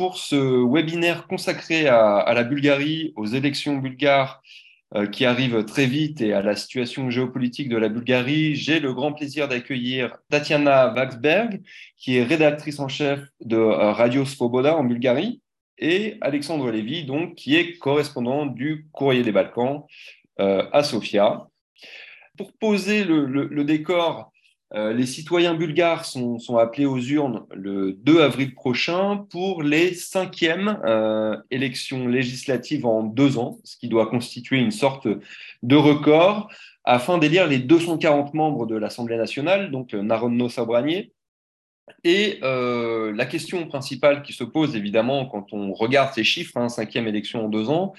pour ce webinaire consacré à, la Bulgarie, aux élections bulgares euh, qui arrivent très vite et à la situation géopolitique de la Bulgarie. J'ai le grand plaisir d'accueillir Tatiana Waxberg, qui est rédactrice en chef de euh, Radio Svoboda en Bulgarie, et Alexandre Lévy, donc, qui est correspondant du Courrier des Balkans à Sofia. Pour poser le décor, euh, les citoyens bulgares sont, appelés aux urnes le 2 avril prochain pour les cinquièmes euh, élections législatives en deux ans, ce qui doit constituer une sorte de record, afin d'élire les 240 membres de l'Assemblée nationale, donc Narodno Sabranie. Et euh, la question principale qui se pose, évidemment, quand on regarde ces chiffres, hein, cinquième élection en deux ans,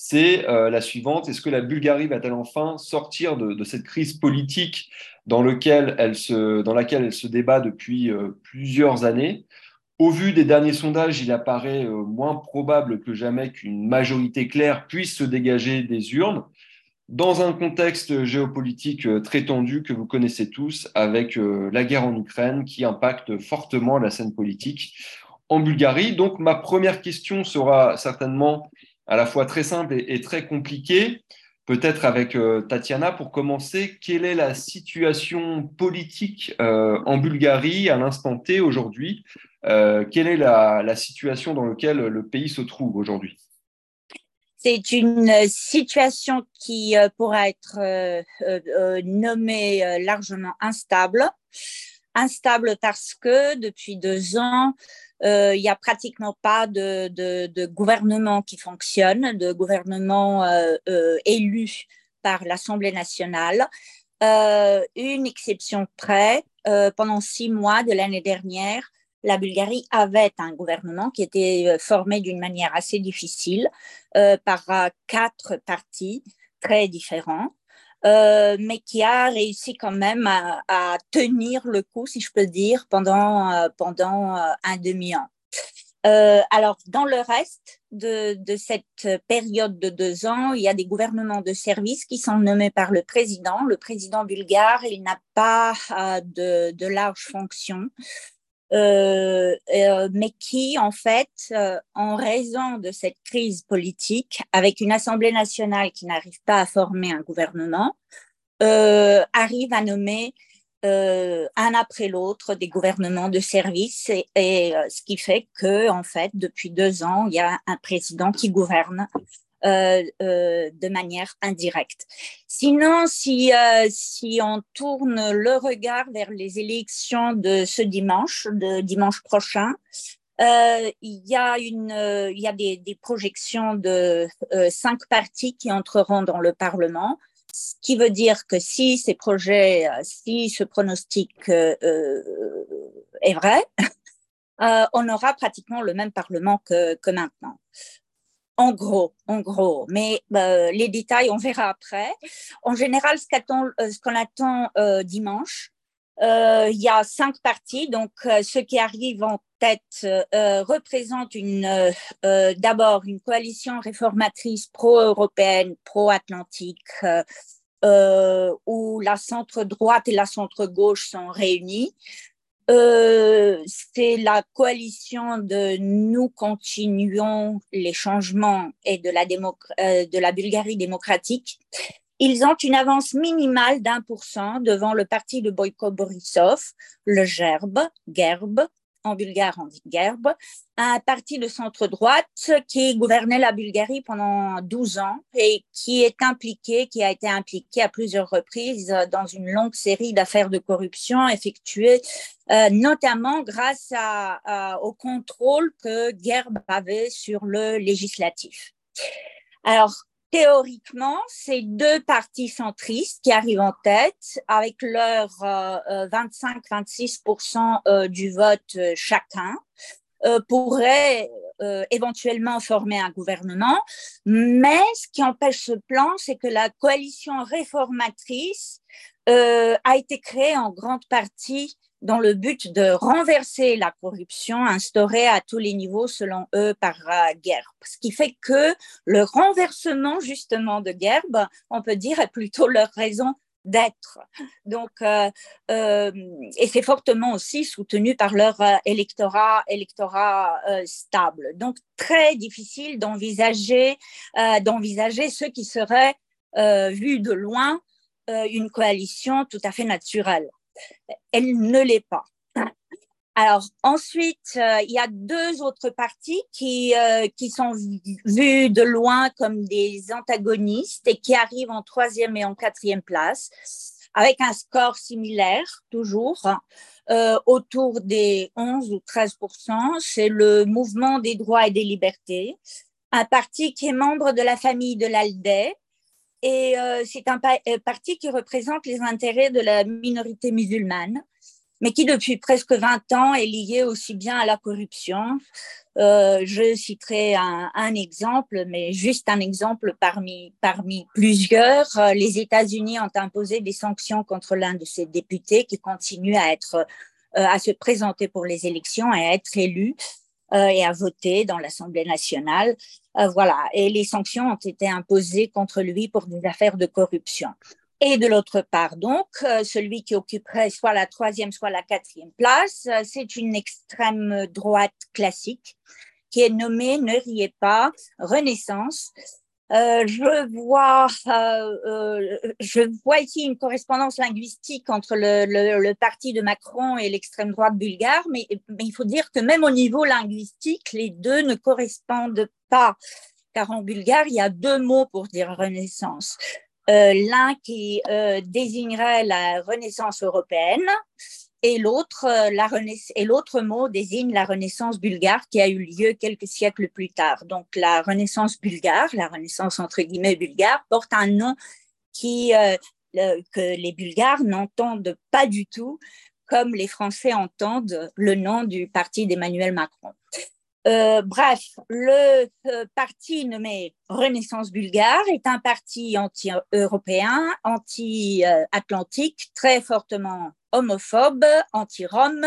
c'est la suivante. Est-ce que la Bulgarie va-t-elle enfin sortir de, cette crise politique dans, laquelle elle se débat depuis euh, plusieurs années? Au vu des derniers sondages, il apparaît euh, moins probable que jamais qu'une majorité claire puisse se dégager des urnes dans un contexte géopolitique euh, très tendu que vous connaissez tous, avec la guerre en Ukraine qui impacte fortement la scène politique en Bulgarie. Donc ma première question sera certainement à la fois très simple et très compliquée. Peut-être avec euh, Tatiana, pour commencer, quelle est la situation politique euh, en Bulgarie à l'instant T aujourd'hui? Euh, Quelle est la, situation dans laquelle le pays se trouve aujourd'hui? C'est une situation qui pourra être nommée largement instable. Instable parce que depuis deux ans, euh, il n'y a pratiquement pas de, gouvernement qui fonctionne, de gouvernement euh, euh, élu par l'Assemblée nationale. une exception près, pendant six mois de l'année dernière, la Bulgarie avait un gouvernement qui était formé d'une manière assez difficile par quatre partis très différents. Euh, mais qui a réussi quand même à, tenir le coup, si je peux dire, pendant, euh, pendant euh, un demi-an. alors, dans le reste de, de, cette période de deux ans, il y a des gouvernements de service qui sont nommés par le président. Le président bulgare, il n'a pas de, de larges fonctions. Euh, euh, mais qui, en fait, euh, en raison de cette crise politique, avec une Assemblée nationale qui n'arrive pas à former un gouvernement, arrive à nommer un après l'autre des gouvernements de service, et, et ce qui fait que, en fait, depuis deux ans, il y a un président qui gouverne euh, euh, de manière indirecte. Sinon, si, euh, si on tourne le regard vers les élections de ce dimanche, de dimanche prochain, il y a, une, il y a des, des projections de cinq partis qui entreront dans le Parlement, ce qui veut dire que si ces projets, si ce pronostic est vrai, on aura pratiquement le même Parlement que, que maintenant. En gros, en gros. Mais euh, les détails, on verra après. En général, ce euh, qu'on attend euh, dimanche, il y a cinq parties. Donc, ceux qui arrivent en tête représentent d'abord une coalition réformatrice pro-européenne, pro-atlantique, où la centre-droite et la centre-gauche sont réunies. Euh, c'est la coalition de Nous continuons les changements et de la, euh, de la Bulgarie démocratique. Ils ont une avance minimale d'un pour cent devant le parti de Boyko Borisov, le GERB, GERB, en bulgare dit Gerb, un parti de centre-droite qui gouvernait la Bulgarie pendant 12 ans et qui est impliqué, qui a été impliqué à plusieurs reprises dans une longue série d'affaires de corruption effectuées euh, notamment grâce au contrôle que Gerb avait sur le législatif. Alors, théoriquement, c'est deux partis centristes qui arrivent en tête avec leur 25-26% euh, euh, du vote euh, chacun. pourraient éventuellement former un gouvernement, mais ce qui empêche ce plan, c'est que la coalition réformatrice a été créée en grande partie dans le but de renverser la corruption instaurée à tous les niveaux, selon eux, par euh, Gerb. Ce qui fait que le renversement, justement, de Gerb, on peut dire, est plutôt leur raison d'être. Donc, euh, euh, et c'est fortement aussi soutenu par leur électorat, électorat stable. Donc, très difficile d'envisager, d'envisager ce qui serait vu de loin une coalition tout à fait naturelle. Elle ne l'est pas. Alors ensuite, euh, il y a deux autres partis qui, euh, qui sont vus de loin comme des antagonistes et qui arrivent en troisième et en quatrième place avec un score similaire toujours euh, autour des 11 ou 13% C'est le mouvement des droits et des libertés, un parti qui est membre de la famille de l'ALDE et c'est un parti qui représente les intérêts de la minorité musulmane mais qui depuis presque 20 ans est lié aussi bien à la corruption. Euh, je citerai un, exemple, mais juste un exemple parmi, parmi plusieurs. Euh, les États-Unis ont imposé des sanctions contre l'un de ses députés qui continue à euh, se présenter pour les élections et à être élu euh, et à voter dans l'Assemblée nationale. Euh, voilà. Et les sanctions ont été imposées contre lui pour des affaires de corruption. Et de l'autre part, donc, euh, celui qui occuperait soit la troisième, soit la quatrième place, euh, c'est une extrême droite classique qui est nommée, ne riez pas, Renaissance. Euh, je vois, euh, je vois ici une correspondance linguistique entre le, le, le parti de Macron et l'extrême droite bulgare, mais, mais, il faut dire que même au niveau linguistique, les deux ne correspondent pas, car en bulgare, il y a deux mots pour dire Renaissance. Euh, l'un qui euh, désignerait la Renaissance européenne et l'autre euh, l'autre mot désigne la Renaissance bulgare qui a eu lieu quelques siècles plus tard. Donc la Renaissance bulgare, la Renaissance entre guillemets bulgare, porte un nom qui que les Bulgares n'entendent pas du tout comme les Français entendent le nom du parti d'Emmanuel Macron. Euh, bref, le euh, parti nommé Renaissance bulgare est un parti anti-européen, anti-atlantique, très fortement homophobe, anti-Rome,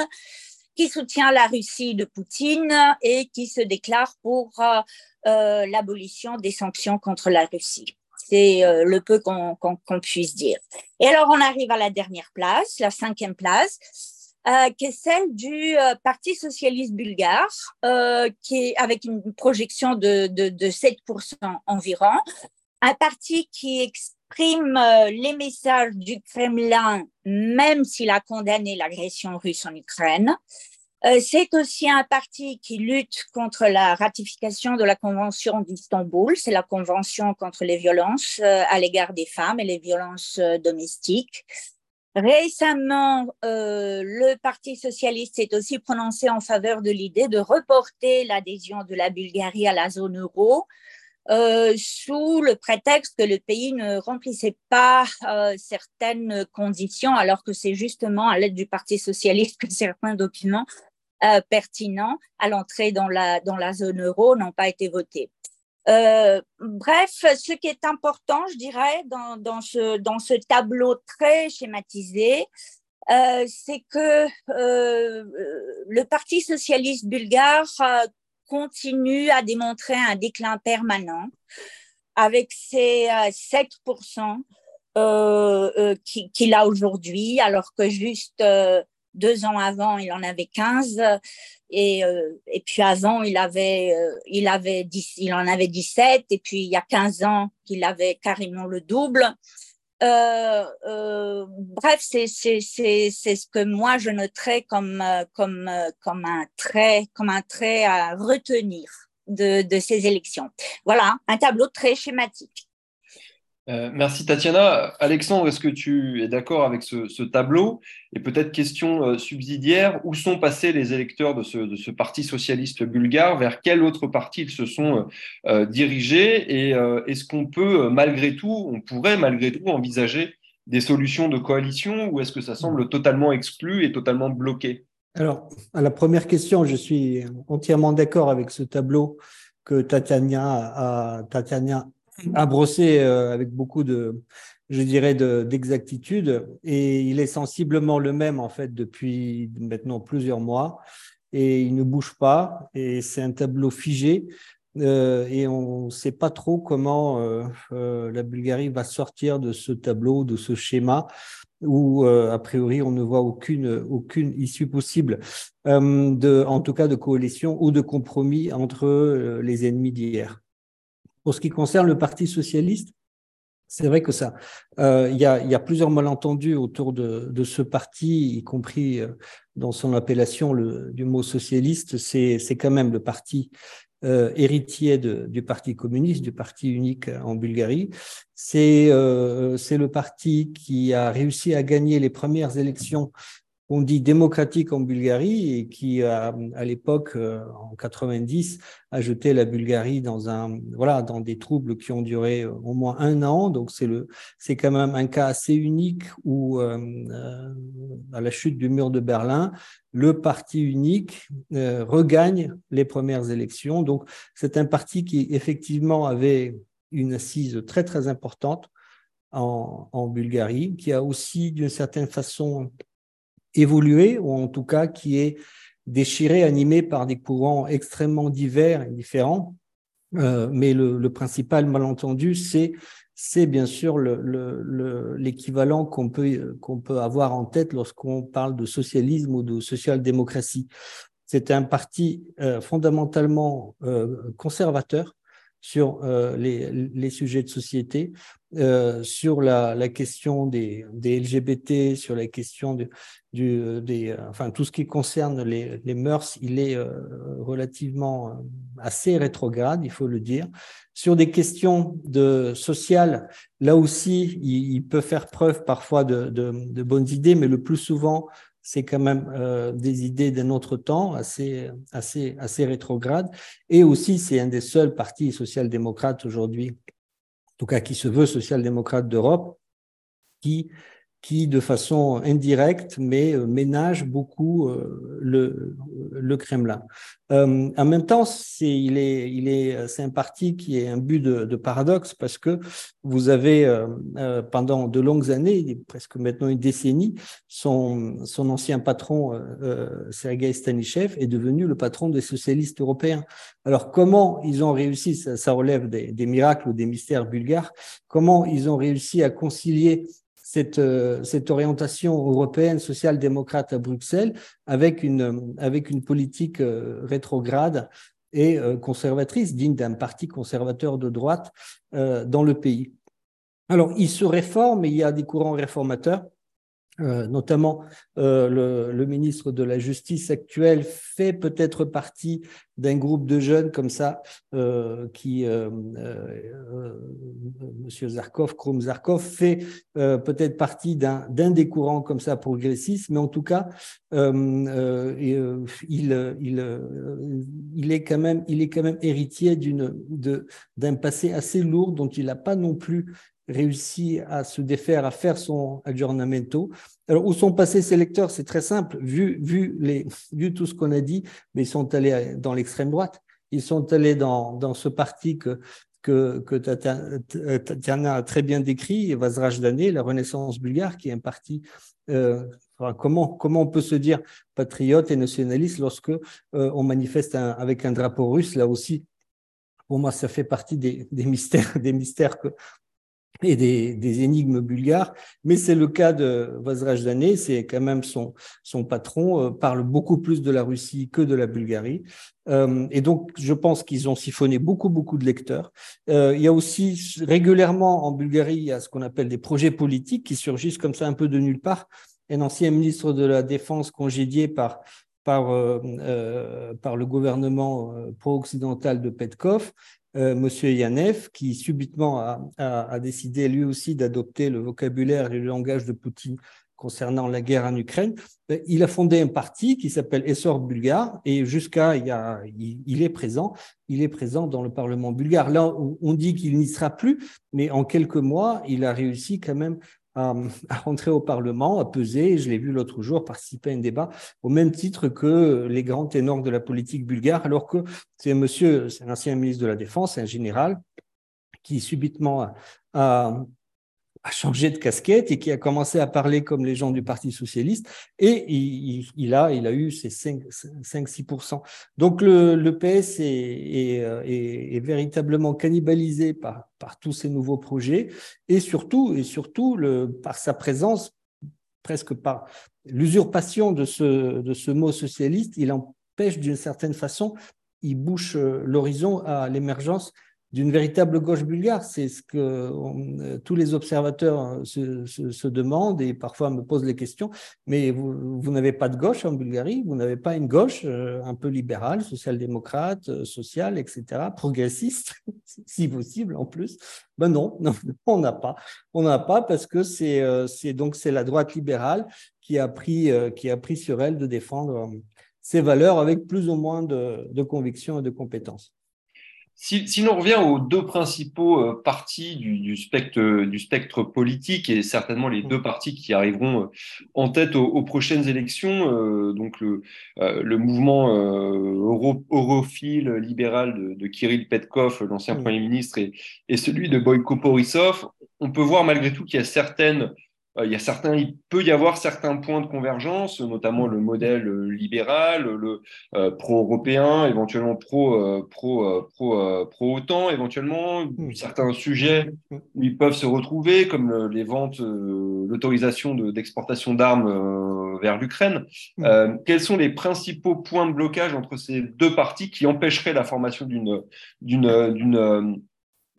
qui soutient la Russie de Poutine et qui se déclare pour euh, l'abolition des sanctions contre la Russie. C'est le peu qu'on puisse dire. Et alors, on arrive à la dernière place, la cinquième place euh, qui est celle du euh, Parti socialiste bulgare, euh, qui est avec une projection de, de, de 7% environ. Un parti qui exprime les messages du Kremlin, même s'il a condamné l'agression russe en Ukraine. C'est aussi un parti qui lutte contre la ratification de la Convention d'Istanbul. C'est la Convention contre les violences à l'égard des femmes et les violences domestiques. Récemment, euh, le Parti socialiste s'est aussi prononcé en faveur de l'idée de reporter l'adhésion de la Bulgarie à la zone euro euh, sous le prétexte que le pays ne remplissait pas euh, certaines conditions, alors que c'est justement à l'aide du Parti socialiste que certains documents pertinents à l'entrée dans la zone euro n'ont pas été votés. Euh, bref, ce qui est important, je dirais, dans, dans, ce, tableau très schématisé, euh, c'est que euh, le Parti socialiste bulgare continue à démontrer un déclin permanent avec ses 7% euh, qu'il a aujourd'hui, alors que juste deux ans avant, il en avait 15. Et, euh, et puis avant, il avait, euh, il avait 10, il en avait 17. Et puis il y a 15 ans, il avait carrément le double. Euh, euh, bref, c'est ce que moi je noterais comme comme comme un trait comme un trait à retenir de de ces élections. Voilà, un tableau très schématique. Euh, merci Tatiana. Alexandre, est-ce que tu es d'accord avec ce, tableau Et peut-être question euh, subsidiaire, où sont passés les électeurs de ce, parti socialiste bulgare? Vers quel autre parti ils se sont euh, dirigés? Et est-ce qu'on peut malgré tout, on pourrait malgré tout envisager des solutions de coalition ou est-ce que ça semble totalement exclu et totalement bloqué? Alors, à la première question, je suis entièrement d'accord avec ce tableau que Tatiana a, Tatiana à brosser euh, avec beaucoup de, je dirais, d'exactitude. et il est sensiblement le même, en fait, depuis maintenant plusieurs mois. Et il ne bouge pas. Et c'est un tableau figé et on ne sait pas trop comment la Bulgarie va sortir de ce tableau, de ce schéma où, a priori, on ne voit aucune, aucune issue possible, de, en tout cas de coalition ou de compromis entre les ennemis d'hier. Pour ce qui concerne le Parti socialiste, c'est vrai que ça, euh, il y, a, plusieurs malentendus autour de, ce parti, y compris euh, dans son appellation du mot socialiste. C'est quand même le parti euh, héritier du Parti communiste, du Parti unique en Bulgarie. C'est le parti qui a réussi à gagner les premières élections on dit démocratique en Bulgarie et qui, à, à l'époque, euh, en 90, a jeté la Bulgarie dans un, voilà, dans des troubles qui ont duré euh, au moins un an. Donc, c'est le, c'est quand même un cas assez unique où, euh, à la chute du mur de Berlin, le parti unique regagne les premières élections. Donc, c'est un parti qui, effectivement, avait une assise très, très importante en Bulgarie, qui a aussi, d'une certaine façon, évolué, ou en tout cas qui est déchiré, animé par des courants extrêmement divers et différents. Euh, mais le, le, principal malentendu, c'est c'est bien sûr l'équivalent le, qu'on peut qu'on peut avoir en tête lorsqu'on parle de socialisme ou de social-démocratie. C'est un parti euh, fondamentalement euh, conservateur sur euh, les, les, sujets de société, euh, sur la, la, question des, des, LGBT, sur la question de, du, des, enfin tout ce qui concerne les, les mœurs, il est euh, relativement euh, assez rétrograde, il faut le dire. Sur des questions de sociales, là aussi, il, il peut faire preuve parfois de, de, de, bonnes idées, mais le plus souvent, c'est quand même euh, des idées d'un autre temps, assez, assez, assez rétrogrades. Et aussi, c'est un des seuls partis social-démocrates aujourd'hui, en tout cas qui se veut social-démocrate d'Europe, qui qui, de façon indirecte, mais euh, ménage beaucoup euh, le, le Kremlin. Euh, en même temps, c'est il est, il est, c'est un parti qui est un but de, de paradoxe parce que vous avez euh, pendant de longues années, presque maintenant une décennie, son, son ancien patron euh, Sergei Stanichev est devenu le patron des socialistes européens. Alors comment ils ont réussi, ça, ça relève des, des miracles ou des mystères bulgares, comment ils ont réussi à concilier cette, euh, cette orientation européenne social-démocrate à Bruxelles avec une, avec une politique euh, rétrograde et euh, conservatrice, digne d'un parti conservateur de droite dans le pays. Alors, il se réforme il y a des courants réformateurs euh, notamment euh, le, ministre de la Justice actuel fait peut-être partie d'un groupe de jeunes comme ça, euh, qui, euh, Monsieur Zarkov, Krum Zarkov, fait peut-être partie d'un des courants comme ça progressistes, mais en tout cas, il, il, est quand même, il est quand même héritier d'un passé assez lourd dont il n'a pas non plus réussi à se défaire, à faire son aggiornamento. Alors, où sont passés ces lecteurs? C'est très simple. Vu, vu, tout ce qu'on a dit, mais ils sont allés dans l'extrême droite. Ils sont allés dans, dans ce parti que, que, que Tatiana a très bien décrit, Vazrajdane, la Renaissance bulgare, qui est un parti. Euh, comment, comment on peut se dire patriote et nationaliste lorsque euh, on manifeste avec un drapeau russe? Là aussi, pour moi, ça fait partie des mystères, des mystères que, et des, des, énigmes bulgares, mais c'est le cas de Vazrajdane, c'est quand même son, son patron, euh, parle beaucoup plus de la Russie que de la Bulgarie. Euh, et donc, je pense qu'ils ont siphonné beaucoup, beaucoup de lecteurs. Euh, il y a aussi régulièrement en Bulgarie, il y a ce qu'on appelle des projets politiques qui surgissent comme ça un peu de nulle part. Un ancien ministre de la Défense congédié par par, euh, euh, par le gouvernement euh, pro-occidental de Petkov euh, Monsieur Yanev, qui subitement a, a, a décidé lui aussi d'adopter le vocabulaire et le langage de Poutine concernant la guerre en Ukraine, euh, il a fondé un parti qui s'appelle Essor bulgare et jusqu'à il, il, il, est présent, il est présent dans le Parlement bulgare. Là, on dit qu'il n'y sera plus, mais en quelques mois, il a réussi quand même à, rentrer au Parlement, à peser. Je l'ai vu l'autre jour participer à un débat au même titre que les grands ténors de la politique bulgare, alors que c'est un monsieur, c'est un ancien ministre de la Défense, un général, qui subitement a changé de casquette et qui a commencé à parler comme les gens du Parti socialiste et il, a, il a eu ses 5-6%. Donc le, le PS est, est, est, véritablement cannibalisé par, par tous ces nouveaux projets et surtout, et surtout le, par sa présence, presque par l'usurpation de ce, de ce mot socialiste, il empêche d'une certaine façon, il bouche l'horizon à l'émergence d'une véritable gauche bulgare. C'est ce que euh, tous les observateurs euh, se, demandent et parfois me posent les questions. Mais vous, n'avez pas de gauche en Bulgarie, vous n'avez pas une gauche euh, un peu libérale, social-démocrate, sociale, etc., progressiste, si possible en plus. Ben non, on n'a pas. On n'a pas parce que c'est donc c'est la droite libérale qui a pris qui a pris sur elle de défendre ses valeurs avec plus ou moins de, de conviction et de compétences. Si, l'on revient aux deux principaux euh, partis du, spectre, du spectre politique et certainement les deux partis qui arriveront euh, en tête aux, prochaines élections, euh, donc le, le mouvement europhile libéral de, Kirill Petkov, l'ancien Premier ministre, et, et, celui de Boyko Borisov, on peut voir malgré tout qu'il y a certaines il, y a certains, il peut y avoir certains points de convergence, notamment le modèle euh, libéral, le euh, pro-européen, éventuellement pro, pro, pro, pro OTAN, éventuellement mmh. certains sujets où ils peuvent se retrouver, comme les ventes, l'autorisation d'exportation d'armes vers l'Ukraine. Mmh. quels sont les principaux points de blocage entre ces deux parties qui empêcheraient la formation d'une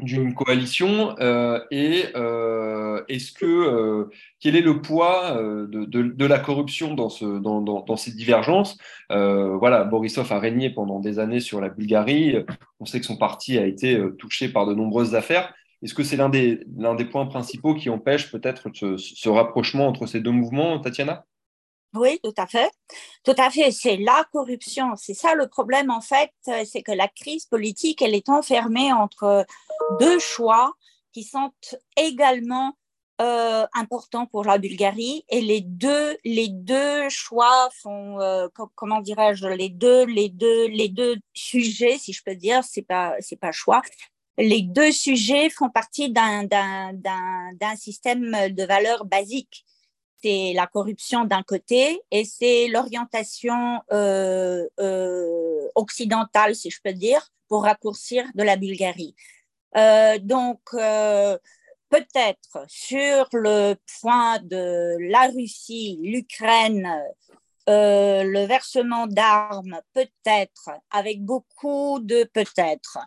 d'une coalition euh, et euh, est-ce que euh, quel est le poids de, de, la corruption dans, ce, dans, dans, ces divergences? Voilà, Borisov a régné pendant des années sur la Bulgarie. On sait que son parti a été touché par de nombreuses affaires. Est-ce que c'est l'un des, l'un des points principaux qui empêche peut-être ce rapprochement entre ces deux mouvements, Tatiana? Oui, tout à fait. Tout à fait. C'est la corruption. C'est ça le problème, en fait. C'est que la crise politique, elle est enfermée entre deux choix qui sont également euh, importants pour la Bulgarie. Et les deux, les deux choix font, euh, comment dirais-je, les deux, les deux, les deux sujets, si je peux dire, c'est pas, c'est pas choix. Les deux sujets font partie d'un, d'un, d'un, d'un système de valeurs basiques c'est la corruption d'un côté et c'est l'orientation euh, euh, occidentale, si je peux dire, pour raccourcir de la Bulgarie. Euh, donc, peut-être sur le point de la Russie, l'Ukraine, le versement d'armes, peut-être, avec beaucoup de peut-être,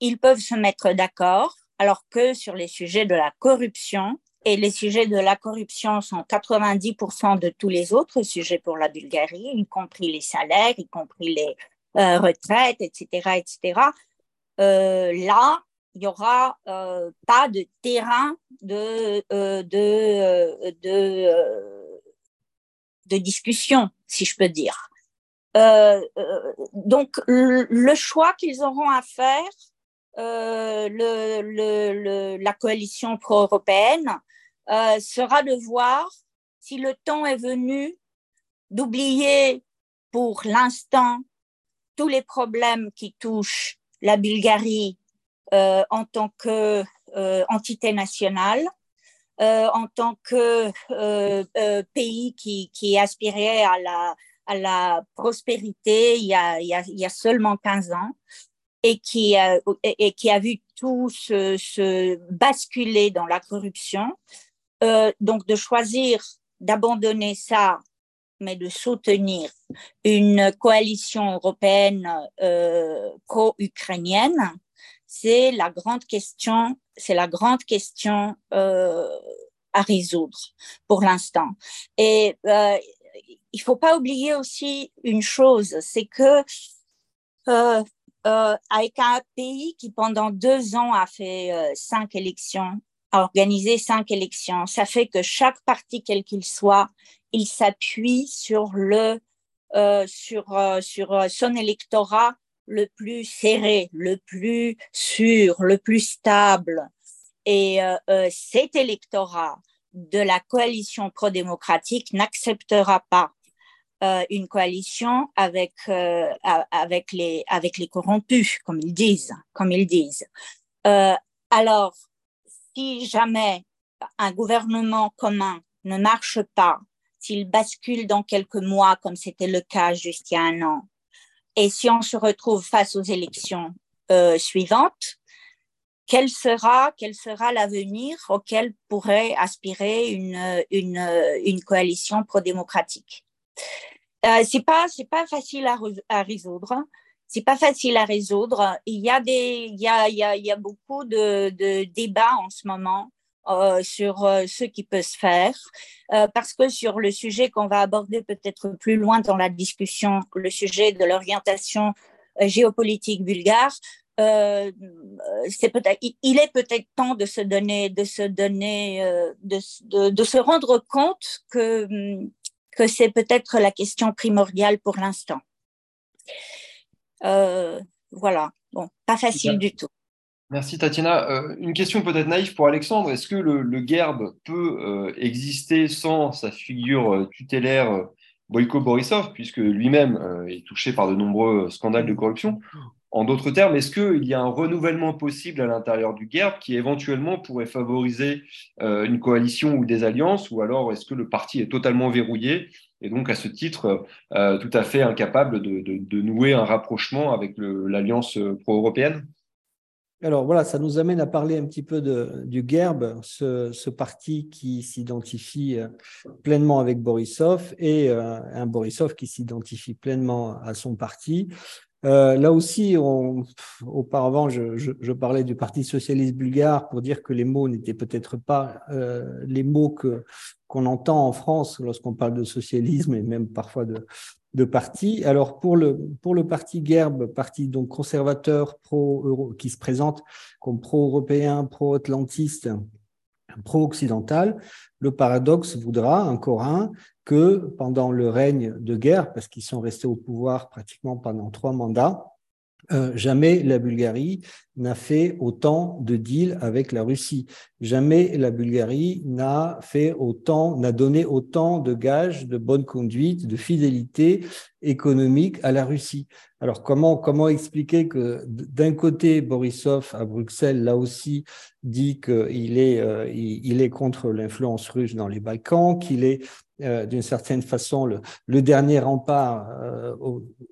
ils peuvent se mettre d'accord, alors que sur les sujets de la corruption, et les sujets de la corruption sont 90% de tous les autres sujets pour la Bulgarie, y compris les salaires, y compris les euh, retraites, etc., etc. Euh, là, il n'y aura euh, pas de terrain de, de, de, de, discussion, si je peux dire. donc, le choix qu'ils auront à faire, le, la coalition pro-européenne, euh, sera de voir si le temps est venu d'oublier pour l'instant tous les problèmes qui touchent la Bulgarie euh, en tant que euh, entité nationale, en tant que pays qui, aspirait à la, prospérité il y a seulement 15 ans et qui, a, et, qui a vu tout se, se basculer dans la corruption. Euh, donc de choisir d'abandonner ça, mais de soutenir une coalition européenne euh, pro-ukrainienne, c'est la grande question, c'est la grande question euh, à résoudre pour l'instant. Et euh, il faut pas oublier aussi une chose, c'est que euh, euh, avec un pays qui pendant deux ans a fait cinq élections a organisé cinq élections. Ça fait que chaque parti, quel qu'il soit, il s'appuie sur le euh, sur euh, sur euh, son électorat le plus serré, le plus sûr, le plus stable. Et euh, euh cet électorat de la coalition pro-démocratique n'acceptera pas euh, une coalition avec avec les corrompus, comme ils disent, comme ils disent. alors si jamais un gouvernement commun ne marche pas, s'il bascule dans quelques mois, comme c'était le cas juste un an, et si on se retrouve face aux élections euh, suivantes, quel sera, l'avenir auquel pourrait aspirer une coalition pro-démocratique? Euh, C'est pas, c'est pas facile à, résoudre. C'est pas facile à résoudre. Il y a des, il y a, il y a, beaucoup de, débats en ce moment euh, sur euh, ce qui peut se faire, euh, parce que sur le sujet qu'on va aborder peut-être plus loin dans la discussion, le sujet de l'orientation géopolitique bulgare, c'est peut-être, il est peut-être temps de se donner, de se donner, de, de, de, se rendre compte que que c'est peut-être la question primordiale pour l'instant. voilà, bon, pas facile du tout. Merci Tatiana. Euh, une question peut-être naïve pour Alexandre. Est-ce que le, le GERB peut euh, exister sans sa figure euh, tutélaire Boyko Borisov, puisque lui-même est touché par de nombreux scandales de corruption? En d'autres termes, est-ce qu'il y a un renouvellement possible à l'intérieur du GERB qui éventuellement pourrait favoriser une coalition ou des alliances, ou alors est-ce que le parti est totalement verrouillé et donc à ce titre tout à fait incapable de, nouer un rapprochement avec l'alliance pro-européenne? Alors voilà, ça nous amène à parler un petit peu du GERB, ce, parti qui s'identifie euh, pleinement avec Borisov et euh, un Borisov qui s'identifie pleinement à son parti. Euh, là aussi, auparavant, je, parlais du Parti socialiste bulgare pour dire que les mots n'étaient peut-être pas euh, les mots qu'on entend en France lorsqu'on parle de socialisme et même parfois de, partis. Alors pour le parti GERB, parti donc conservateur pro qui se présente comme pro-européen, pro-atlantiste, pro-occidental, le paradoxe voudra encore un que pendant le règne de guerre, parce qu'ils sont restés au pouvoir pratiquement pendant trois mandats, euh, jamais la Bulgarie n'a fait autant de deals avec la Russie. Jamais la Bulgarie n'a donné autant de gages de bonne conduite, de fidélité économique à la Russie. Alors comment expliquer que d'un côté Borisov à Bruxelles là aussi dit qu'il est euh, est contre l'influence russe dans les Balkans, qu'il est euh, d'une certaine façon le, le dernier rempart euh,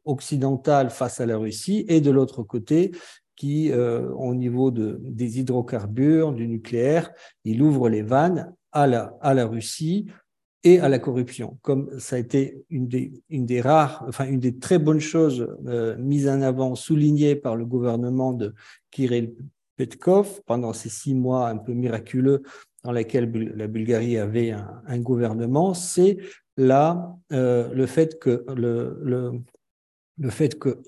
occidental face à la Russie, et de l'autre côté, qui, euh, au niveau de, des hydrocarbures, du nucléaire, il ouvre les vannes à la, à la Russie et à la corruption, comme ça a été une des, une des rares, enfin une des très bonnes choses euh, mises en avant, soulignées par le gouvernement de Kirill Petkov pendant ces six mois un peu miraculeux dans laquelle la Bulgarie avait un, gouvernement, c'est là euh, le fait que le, le fait que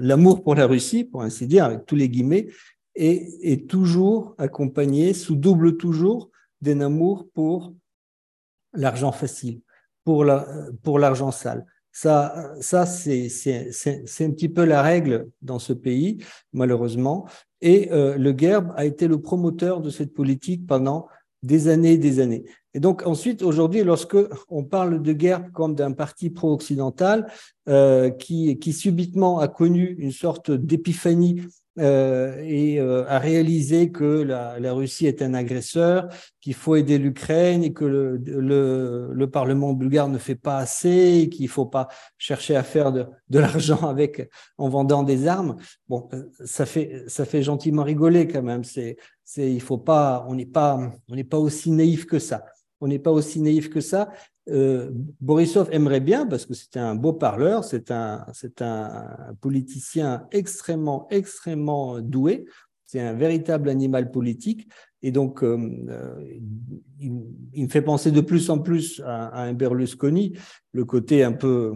l'amour pour la Russie, pour ainsi dire, avec tous les guillemets, est, toujours accompagné, sous double toujours, d'un amour pour l'argent facile, pour l'argent sale. Ça, ça c'est un petit peu la règle dans ce pays, malheureusement. Et euh, le GERB a été le promoteur de cette politique pendant des années et des années. Et donc ensuite, aujourd'hui, lorsque on parle de GERB comme d'un parti pro-occidental euh, qui, qui subitement a connu une sorte d'épiphanie euh, et euh, a réalisé que la, la, Russie est un agresseur, qu'il faut aider l'Ukraine et que le, le, le, Parlement bulgare ne fait pas assez, qu'il faut pas chercher à faire de, de l'argent avec en vendant des armes. Bon, euh, ça fait ça fait gentiment rigoler quand même. C'est c'est il faut pas on n'est pas on n'est pas aussi naïf que ça. On n'est pas aussi naïf que ça. Euh, Borisov aimerait bien, parce que c'est un beau parleur, c'est un, c'est un politicien extrêmement, extrêmement doué, c'est un véritable animal politique, et donc euh, euh il, me fait penser de plus en plus à, à, un Berlusconi, le côté un peu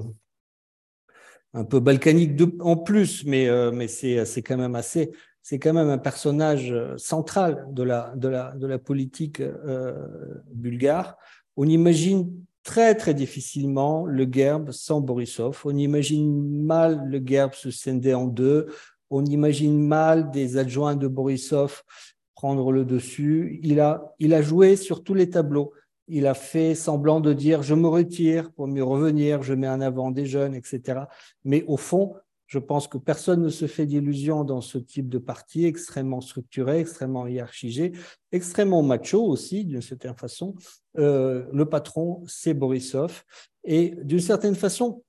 un peu balkanique de, en plus, mais, euh, mais c'est, c'est quand même assez, c'est quand même un personnage euh, central de la, de la, de la politique euh, bulgare. On imagine très très difficilement le GERB sans Borisov. On imagine mal le GERB se scinder en deux. On imagine mal des adjoints de Borisov prendre le dessus. Il a, il a joué sur tous les tableaux. Il a fait semblant de dire je me retire pour mieux revenir, je mets en avant des jeunes, etc. Mais au fond, Je pense que personne ne se fait d'illusions dans ce type de parti extrêmement structuré, extrêmement hiérarchisé, extrêmement macho aussi, d'une certaine façon. Euh, le patron, c'est Borisov. Et d'une certaine façon,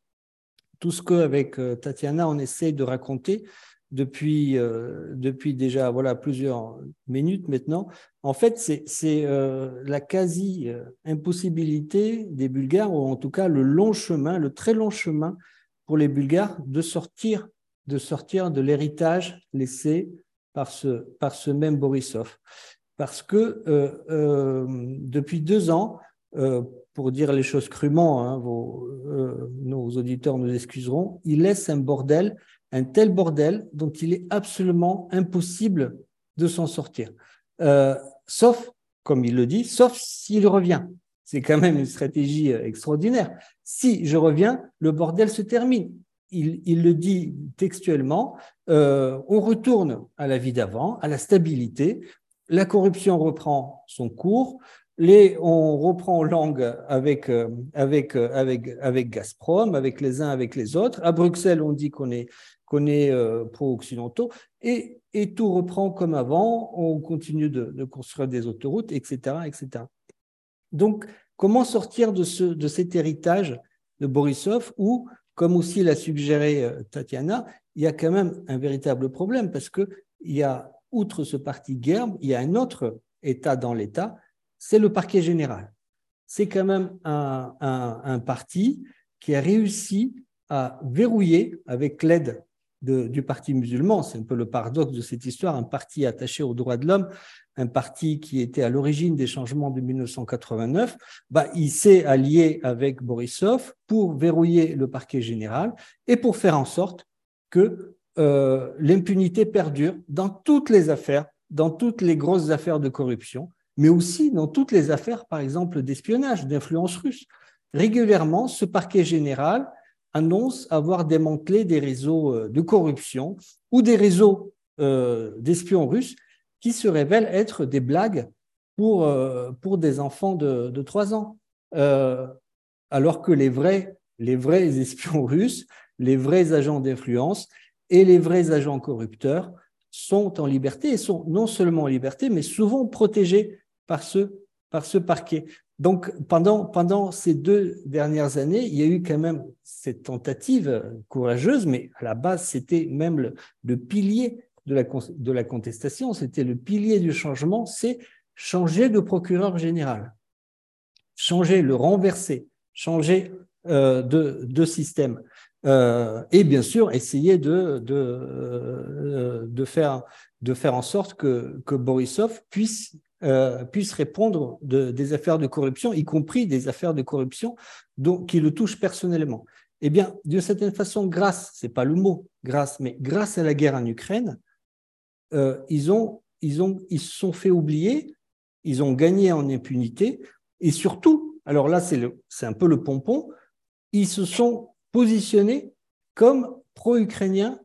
tout ce qu'avec euh, Tatiana, on essaye de raconter depuis, euh, depuis déjà voilà, plusieurs minutes maintenant, en fait, c'est la quasi-impossibilité des Bulgares, ou en tout cas le long chemin, le très long chemin pour les Bulgares de sortir de, sortir de l'héritage laissé par ce, par ce même Borisov. Parce que euh, euh, depuis deux ans, euh, pour dire les choses crûment, hein, nos auditeurs nous excuseront, il laisse un bordel, un tel bordel dont il est absolument impossible de s'en sortir. sauf, comme il le dit, sauf s'il revient. C'est quand même une stratégie extraordinaire. Si je reviens, le bordel se termine. Il, le dit textuellement, euh, on retourne à la vie d'avant, à la stabilité, la corruption reprend son cours, on reprend langue avec, euh, avec, euh, avec, avec Gazprom, avec les uns, avec les autres. À Bruxelles, on dit qu'on est, est pro-occidentaux et, et, tout reprend comme avant. On continue de, de construire des autoroutes, etc., etc. Donc, comment sortir de, ce, de cet héritage de Borisov où, comme aussi l'a suggéré euh, Tatiana, il y a quand même un véritable problème parce que il y a, outre ce parti Gerb, il y a un autre État dans l'État, c'est le parquet général. C'est quand même un, parti qui a réussi à verrouiller, avec l'aide du parti musulman, c'est un peu le paradoxe de cette histoire, un parti attaché aux droits de l'homme, un parti qui était à l'origine des changements de 1989, bah, il s'est allié avec Borisov pour verrouiller le parquet général et pour faire en sorte que euh, l'impunité perdure dans toutes les affaires, dans toutes les grosses affaires de corruption, mais aussi dans toutes les affaires, par exemple, d'espionnage, d'influence russe. Régulièrement, ce parquet général annonce avoir démantelé des réseaux euh, de corruption ou des réseaux euh, d'espions russes qui se révèlent être des blagues pour, euh, des enfants de, de 3 ans. alors que les vrais, les vrais espions russes, les vrais agents d'influence et les vrais agents corrupteurs sont en liberté et sont non seulement en liberté, mais souvent protégés par ce, par ce parquet. Donc, pendant, pendant ces deux dernières années, il y a eu quand même cette tentative courageuse, mais à la base, c'était même le, pilier de la, de la contestation, c'était le pilier du changement, c'est changer de procureur général, changer, le renverser, changer euh, de, de, système. Euh, et bien sûr, essayer de, de, euh, de, faire, de faire en sorte que, que Borisov puisse euh, puisse répondre de, des affaires de corruption, y compris des affaires de corruption dont, qui le touchent personnellement. Eh bien, d'une certaine façon, grâce, c'est pas le mot grâce, mais grâce à la guerre en Ukraine, euh, ils, ont, ils, ont, ils se sont fait oublier, ils ont gagné en impunité, et surtout, alors là, c'est un peu le pompon, ils se sont positionnés comme pro-ukrainiens,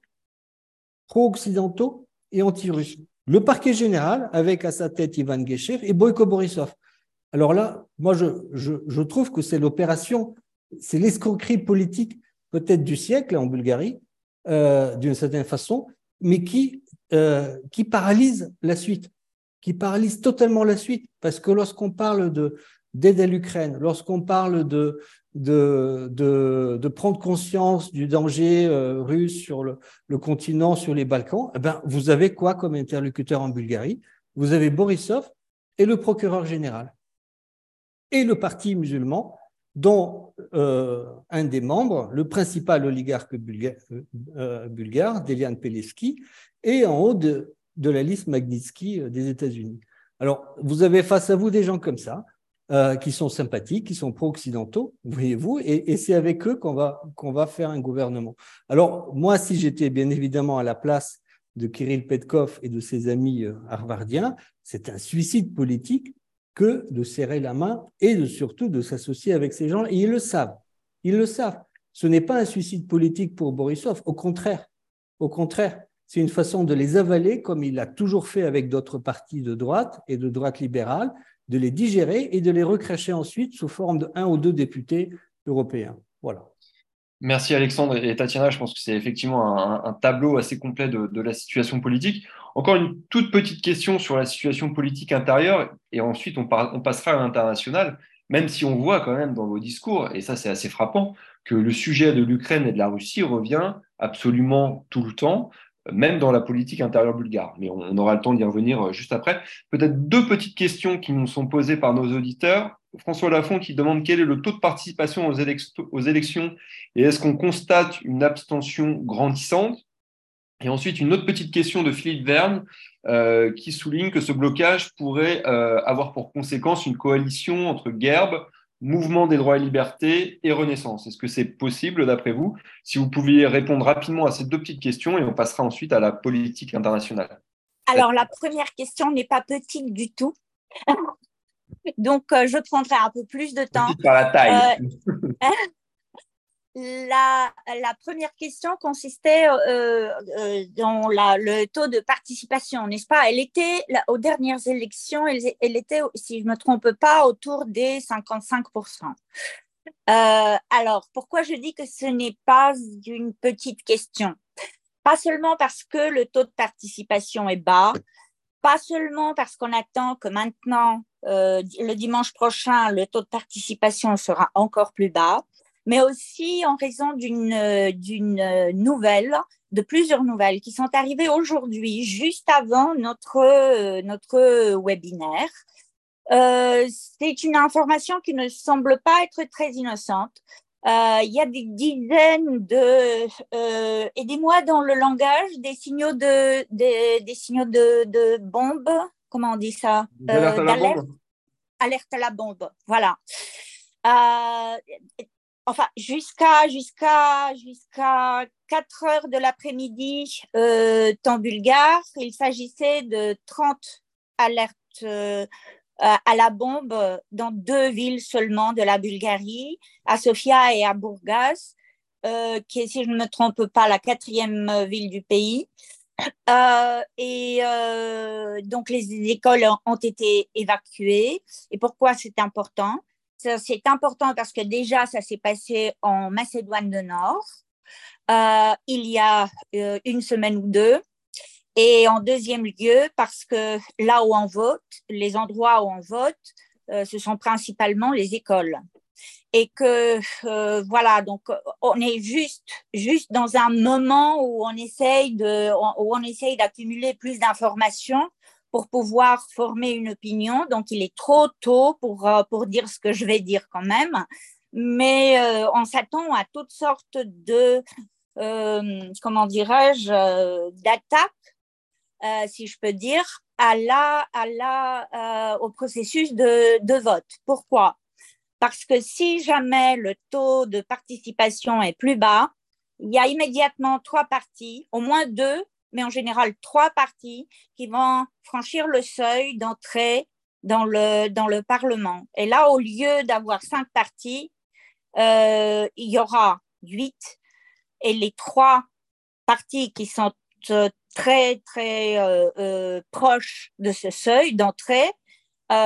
pro-occidentaux et anti-russes le parquet général, avec à sa tête Ivan Geshev et Boyko Borisov. Alors là, moi, je, trouve que c'est l'opération, c'est l'escroquerie politique peut-être du siècle en Bulgarie, euh, d'une certaine façon, mais qui, euh, qui paralyse la suite, qui paralyse totalement la suite, parce que lorsqu'on parle de d'aide à l'Ukraine, lorsqu'on parle de, de, prendre conscience du danger euh, russe sur le, continent, sur les Balkans, eh ben, vous avez quoi comme interlocuteur en Bulgarie? Vous avez Borisov et le procureur général et le parti musulman dont euh, un des membres, le principal oligarque euh, bulgare, Delian Pelevski, est en haut de la liste Magnitsky des États-Unis. Alors, vous avez face à vous des gens comme ça, euh, qui sont sympathiques, qui sont pro-occidentaux, voyez-vous, et, c'est avec eux qu'on va, qu'on va faire un gouvernement. Alors, moi, si j'étais bien évidemment à la place de Kirill Petkov et de ses amis euh, harvardiens, c'est un suicide politique que de serrer la main et de, surtout de s'associer avec ces gens. Et ils le savent. Ils le savent. Ce n'est pas un suicide politique pour Borisov. Au contraire. Au contraire. C'est une façon de les avaler comme il l'a toujours fait avec d'autres partis de droite et de droite libérale, de les digérer et de les recracher ensuite sous forme de un ou deux députés européens. Voilà. Merci Alexandre et Tatiana. Je pense que c'est effectivement un, tableau assez complet de, la situation politique. Encore une toute petite question sur la situation politique intérieure et ensuite on, on passera à l'international, même si on voit quand même dans vos discours, et ça c'est assez frappant, que le sujet de l'Ukraine et de la Russie revient absolument tout le temps, même dans la politique intérieure bulgare. Mais on, aura le temps d'y revenir euh, juste après. Peut-être deux petites questions qui nous sont posées par nos auditeurs. François Lafont qui demande quel est le taux de participation aux, élections et est-ce qu'on constate une abstention grandissante? Et ensuite, une autre petite question de Philippe Verne euh, qui souligne que ce blocage pourrait euh, avoir pour conséquence une coalition entre Gerbe, Mouvement des droits et libertés et Renaissance. Est-ce que c'est possible d'après vous? Si vous pouviez répondre rapidement à ces deux petites questions et on passera ensuite à la politique internationale. Alors la première question n'est pas petite du tout. Donc euh, je prendrai un peu plus de temps. Par la taille. Euh, la, la, première question consistait euh, euh, dans la, le taux de participation, n'est-ce pas? Elle était, aux dernières élections, elle, elle, était, si je ne me trompe pas, autour des 55%. Euh, alors, pourquoi je dis que ce n'est pas une petite question? Pas seulement parce que le taux de participation est bas, pas seulement parce qu'on attend que maintenant, euh, le dimanche prochain, le taux de participation sera encore plus bas, mais aussi en raison d'une d'une nouvelle, de plusieurs nouvelles qui sont arrivées aujourd'hui, juste avant notre notre webinaire. Euh, c'est une information qui ne semble pas être très innocente. Euh, il y a des dizaines de, euh, aidez-moi dans le langage, des signaux de, des, des signaux de, de bombes, comment on dit ça? Alerte à la bombe. Alerte à la bombe, voilà. Enfin jusqu'à jusqu'à jusqu'à 4 heures de l'après-midi euh, temps bulgare. Il s'agissait de 30 alertes euh, à la bombe dans deux villes seulement de la Bulgarie, à Sofia et à Burgas, euh, qui est, si je ne me trompe pas, la quatrième ville du pays. Euh, et donc les écoles ont été évacuées. Et pourquoi c'est important? C'est important parce que déjà, ça s'est passé en Macédoine du Nord euh, il y a euh, une semaine ou deux. Et en deuxième lieu, parce que là où on vote, les endroits où on vote, euh, ce sont principalement les écoles. Et que, voilà, donc on est juste, juste dans un moment où on essaye de, où on essaye d'accumuler plus d'informations pour pouvoir former une opinion. Donc, il est trop tôt pour, euh, pour dire ce que je vais dire quand même. Mais euh, on s'attend à toutes sortes de, euh, comment dirais-je, d'attaques, si je peux dire, à la, à la, au processus de, de vote. Pourquoi? Parce que si jamais le taux de participation est plus bas, il y a immédiatement trois partis, au moins deux, mais en général trois partis qui vont franchir le seuil d'entrée dans le, dans le Parlement. Et là, au lieu d'avoir cinq partis, euh, il y aura huit. Et les trois partis qui sont euh, très, très euh, proches de ce seuil d'entrée,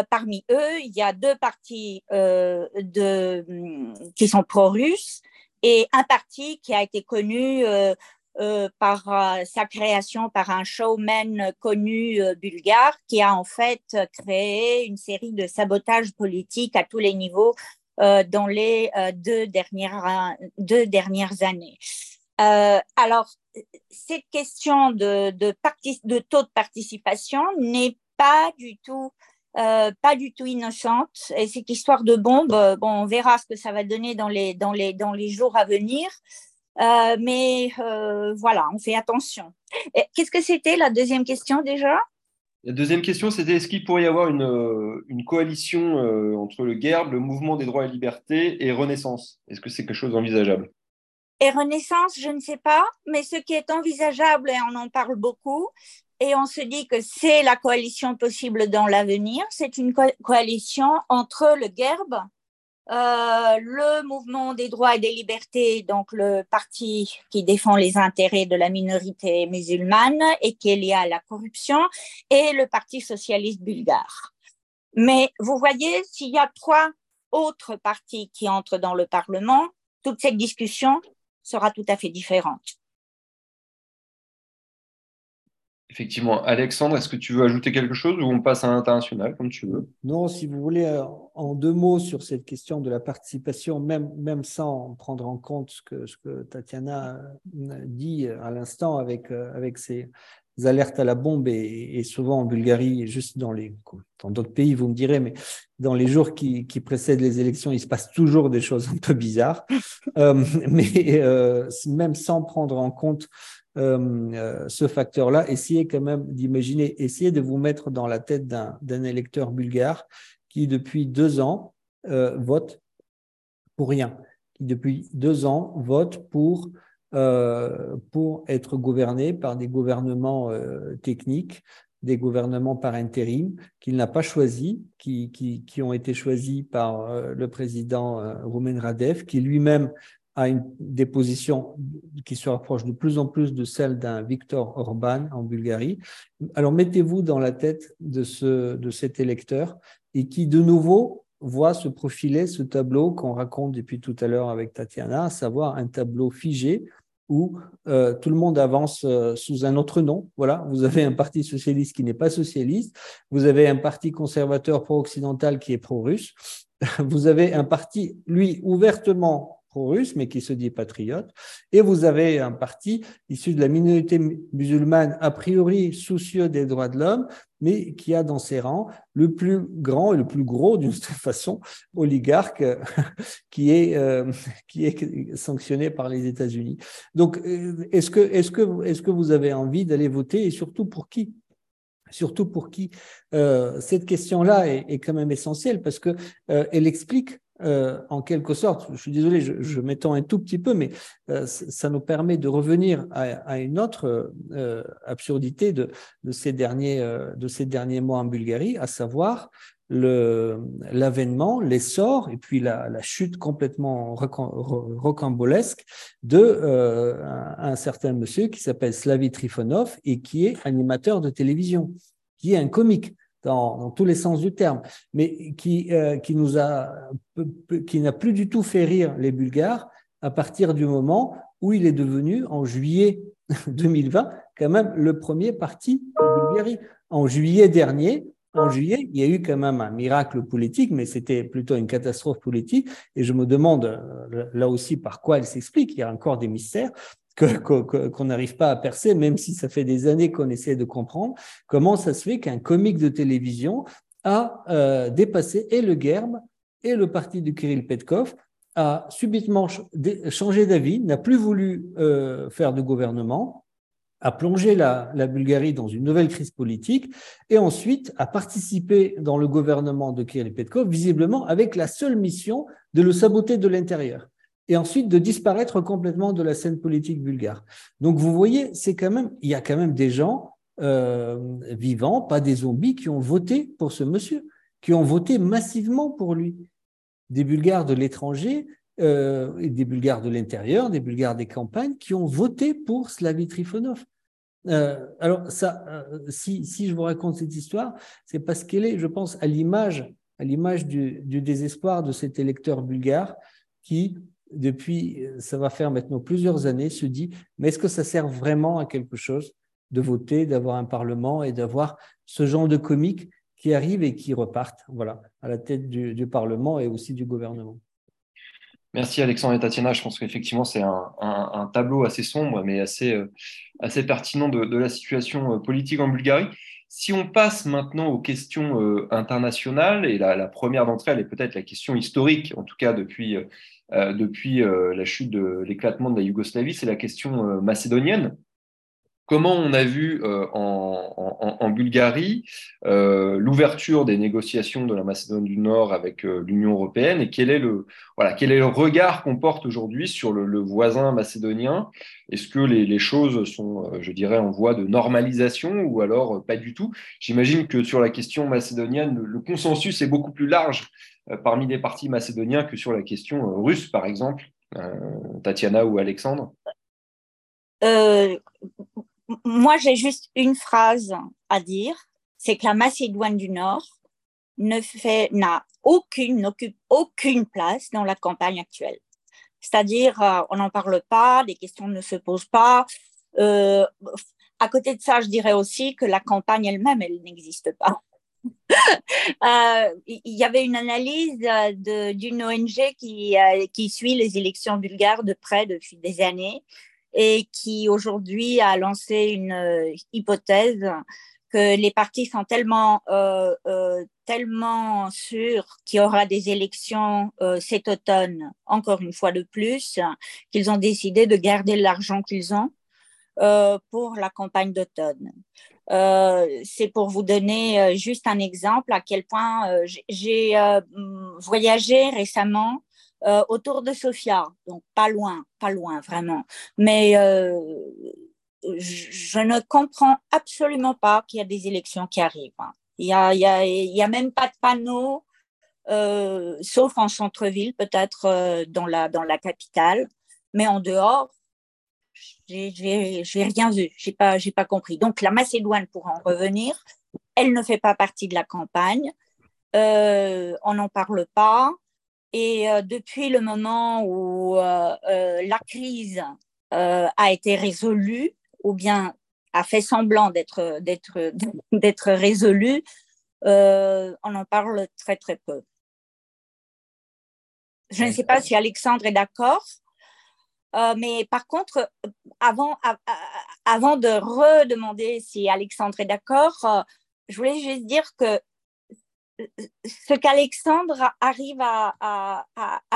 parmi eux, il y a deux partis qui sont pro-russes et un parti qui a été connu euh, par euh, sa création par un showman connu euh, bulgare qui a en fait créé une série de sabotages politiques à tous les niveaux dans les deux dernières, deux dernières années. alors, cette question de, taux de participation n'est pas du tout pas du tout innocente. Et cette histoire de bombe, bon, on verra ce que ça va donner dans les, dans les, dans les jours à venir. Euh, mais euh, voilà, on fait attention. Qu'est-ce que c'était la deuxième question déjà? La deuxième question, c'était est-ce qu'il pourrait y avoir une, euh, une coalition entre le GERB, le Mouvement des droits et libertés, et Renaissance? Est-ce que c'est quelque chose d'envisageable? Et Renaissance, je ne sais pas, mais ce qui est envisageable, et on en parle beaucoup, et on se dit que c'est la coalition possible dans l'avenir, c'est une coalition entre le GERB, euh, le mouvement des droits et des libertés, donc le parti qui défend les intérêts de la minorité musulmane et qui est lié à la corruption, et le Parti socialiste bulgare. Mais vous voyez, s'il y a trois autres partis qui entrent dans le Parlement, toute cette discussion sera tout à fait différente. Effectivement. Alexandre, est-ce que tu veux ajouter quelque chose ou on passe à l'international comme tu veux? Non, si vous voulez, euh, en deux mots sur cette question de la participation, même, même sans prendre en compte ce que, ce que Tatiana dit à l'instant avec, euh, avec ses alertes à la bombe et, souvent en Bulgarie, juste dans les dans d'autres pays, vous me direz, mais dans les jours qui, qui, précèdent les élections, il se passe toujours des choses un peu bizarres. euh, mais euh, même sans prendre en compte euh, euh, ce facteur-là, essayez quand même d'imaginer, essayez de vous mettre dans la tête d'un électeur bulgare qui, depuis deux ans, euh, vote pour rien, qui, depuis deux ans, vote pour, pour être gouverné par des gouvernements techniques, des gouvernements par intérim qu'il n'a pas choisis, qui, qui, qui, ont été choisis par le président Roumen Radev, qui lui-même à une, des positions qui se rapprochent de plus en plus de celles d'un Viktor Orban en Bulgarie. Alors mettez-vous dans la tête de, ce, de cet électeur et qui de nouveau voit se profiler ce tableau qu'on raconte depuis tout à l'heure avec Tatiana, à savoir un tableau figé où euh, tout le monde avance euh, sous un autre nom. Voilà, vous avez un parti socialiste qui n'est pas socialiste, vous avez un parti conservateur pro-occidental qui est pro-russe, vous avez un parti, lui, ouvertement pro-russe, mais qui se dit patriote. Et vous avez un parti issu de la minorité musulmane, a priori soucieux des droits de l'homme, mais qui a dans ses rangs le plus grand et le plus gros, d'une certaine façon, oligarque qui est, euh, qui est sanctionné par les États-Unis. Donc, euh, est-ce que, est-ce que, est-ce que vous avez envie d'aller voter et surtout pour qui? Surtout pour qui? Euh, cette question-là est, est, quand même essentielle parce que euh, elle explique euh, en quelque sorte, je suis désolé, je, m'étends un tout petit peu, mais euh, ça nous permet de revenir à, une autre euh, absurdité de, ces derniers, de ces derniers mois en Bulgarie, à savoir l'avènement, l'essor et puis la, chute complètement rocambolesque de un, certain monsieur qui s'appelle Slavi Trifonov et qui est animateur de télévision, qui est un comique dans, tous les sens du terme, mais qui, euh, qui qui n'a plus du tout fait rire les Bulgares à partir du moment où il est devenu, en juillet 2020, quand même le premier parti de Bulgarie. En juillet dernier, en juillet, il y a eu quand même un miracle politique, mais c'était plutôt une catastrophe politique. Et je me demande euh, là aussi par quoi elle s'explique. Il y a encore des mystères qu'on n'arrive pas à percer, même si ça fait des années qu'on essaie de comprendre comment ça se fait qu'un comique de télévision a euh, dépassé et le GERB et le parti de Kirill Petkov, a subitement changé d'avis, n'a plus voulu euh, faire de gouvernement, a plongé la, la, Bulgarie dans une nouvelle crise politique et ensuite a participé dans le gouvernement de Kirill Petkov, visiblement avec la seule mission de le saboter de l'intérieur et ensuite de disparaître complètement de la scène politique bulgare. Donc vous voyez, c'est quand même, il y a quand même des gens euh, vivants, pas des zombies, qui ont voté pour ce monsieur, qui ont voté massivement pour lui. Des Bulgares de l'étranger, euh, des Bulgares de l'intérieur, des Bulgares des campagnes, qui ont voté pour Slavy Trifonov. Euh, alors ça, euh, si, je vous raconte cette histoire, c'est parce qu'elle est, je pense, à l'image, à l'image du désespoir de cet électeur bulgare qui depuis, ça va faire maintenant plusieurs années, se dit, mais est-ce que ça sert vraiment à quelque chose de voter, d'avoir un Parlement et d'avoir ce genre de comiques qui arrivent et qui repartent voilà, à la tête du, Parlement et aussi du gouvernement? Merci Alexandre et Tatiana. Je pense qu'effectivement, c'est un, tableau assez sombre, mais assez, euh, assez pertinent de, la situation euh, politique en Bulgarie. Si on passe maintenant aux questions euh, internationales, et la, première d'entre elles est peut-être la question historique, en tout cas depuis depuis euh, la chute de l'éclatement de la Yougoslavie, c'est la question euh, macédonienne. Comment on a vu en, Bulgarie l'ouverture des négociations de la Macédoine du Nord avec l'Union européenne et quel est le, voilà, quel est le regard qu'on porte aujourd'hui sur le, voisin macédonien? Est-ce que les, choses sont, je dirais, en voie de normalisation ou alors pas du tout? J'imagine que sur la question macédonienne, le consensus est beaucoup plus large euh, parmi les partis macédoniens que sur la question euh, russe, par exemple, euh, Tatiana ou Alexandre Moi, j'ai juste une phrase à dire, c'est que la Macédoine du Nord n'a aucune, n'occupe aucune place dans la campagne actuelle. C'est-à-dire, on n'en parle pas, les questions ne se posent pas. à côté de ça, je dirais aussi que la campagne elle-même, elle, n'existe pas. Il y avait une analyse d'une ONG qui, qui suit les élections bulgares de près depuis des années et qui aujourd'hui a lancé une hypothèse que les partis sont tellement, euh, euh, sûrs qu'il y aura des élections euh, cet automne, encore une fois de plus, qu'ils ont décidé de garder l'argent qu'ils ont pour la campagne d'automne. C'est pour vous donner juste un exemple à quel point j'ai voyagé récemment autour de Sofia, donc pas loin, pas loin vraiment. Mais je ne comprends absolument pas qu'il y a des élections qui arrivent. Il n'y a, y a, même pas de panneau, euh, sauf en centre-ville, peut-être euh, dans, la, dans la capitale. Mais en dehors, j'ai rien vu, j'ai pas, pas compris. Donc la Macédoine, pour en revenir, elle ne fait pas partie de la campagne. Euh, on n'en parle pas. Et depuis le moment où la crise a été résolue, ou bien a fait semblant d'être d'être d'être résolu, euh, on en parle très très peu. Je ne sais pas si Alexandre est d'accord, euh, mais par contre, avant, avant de redemander si Alexandre est d'accord, euh, je voulais juste dire que ce qu'Alexandre arrive à,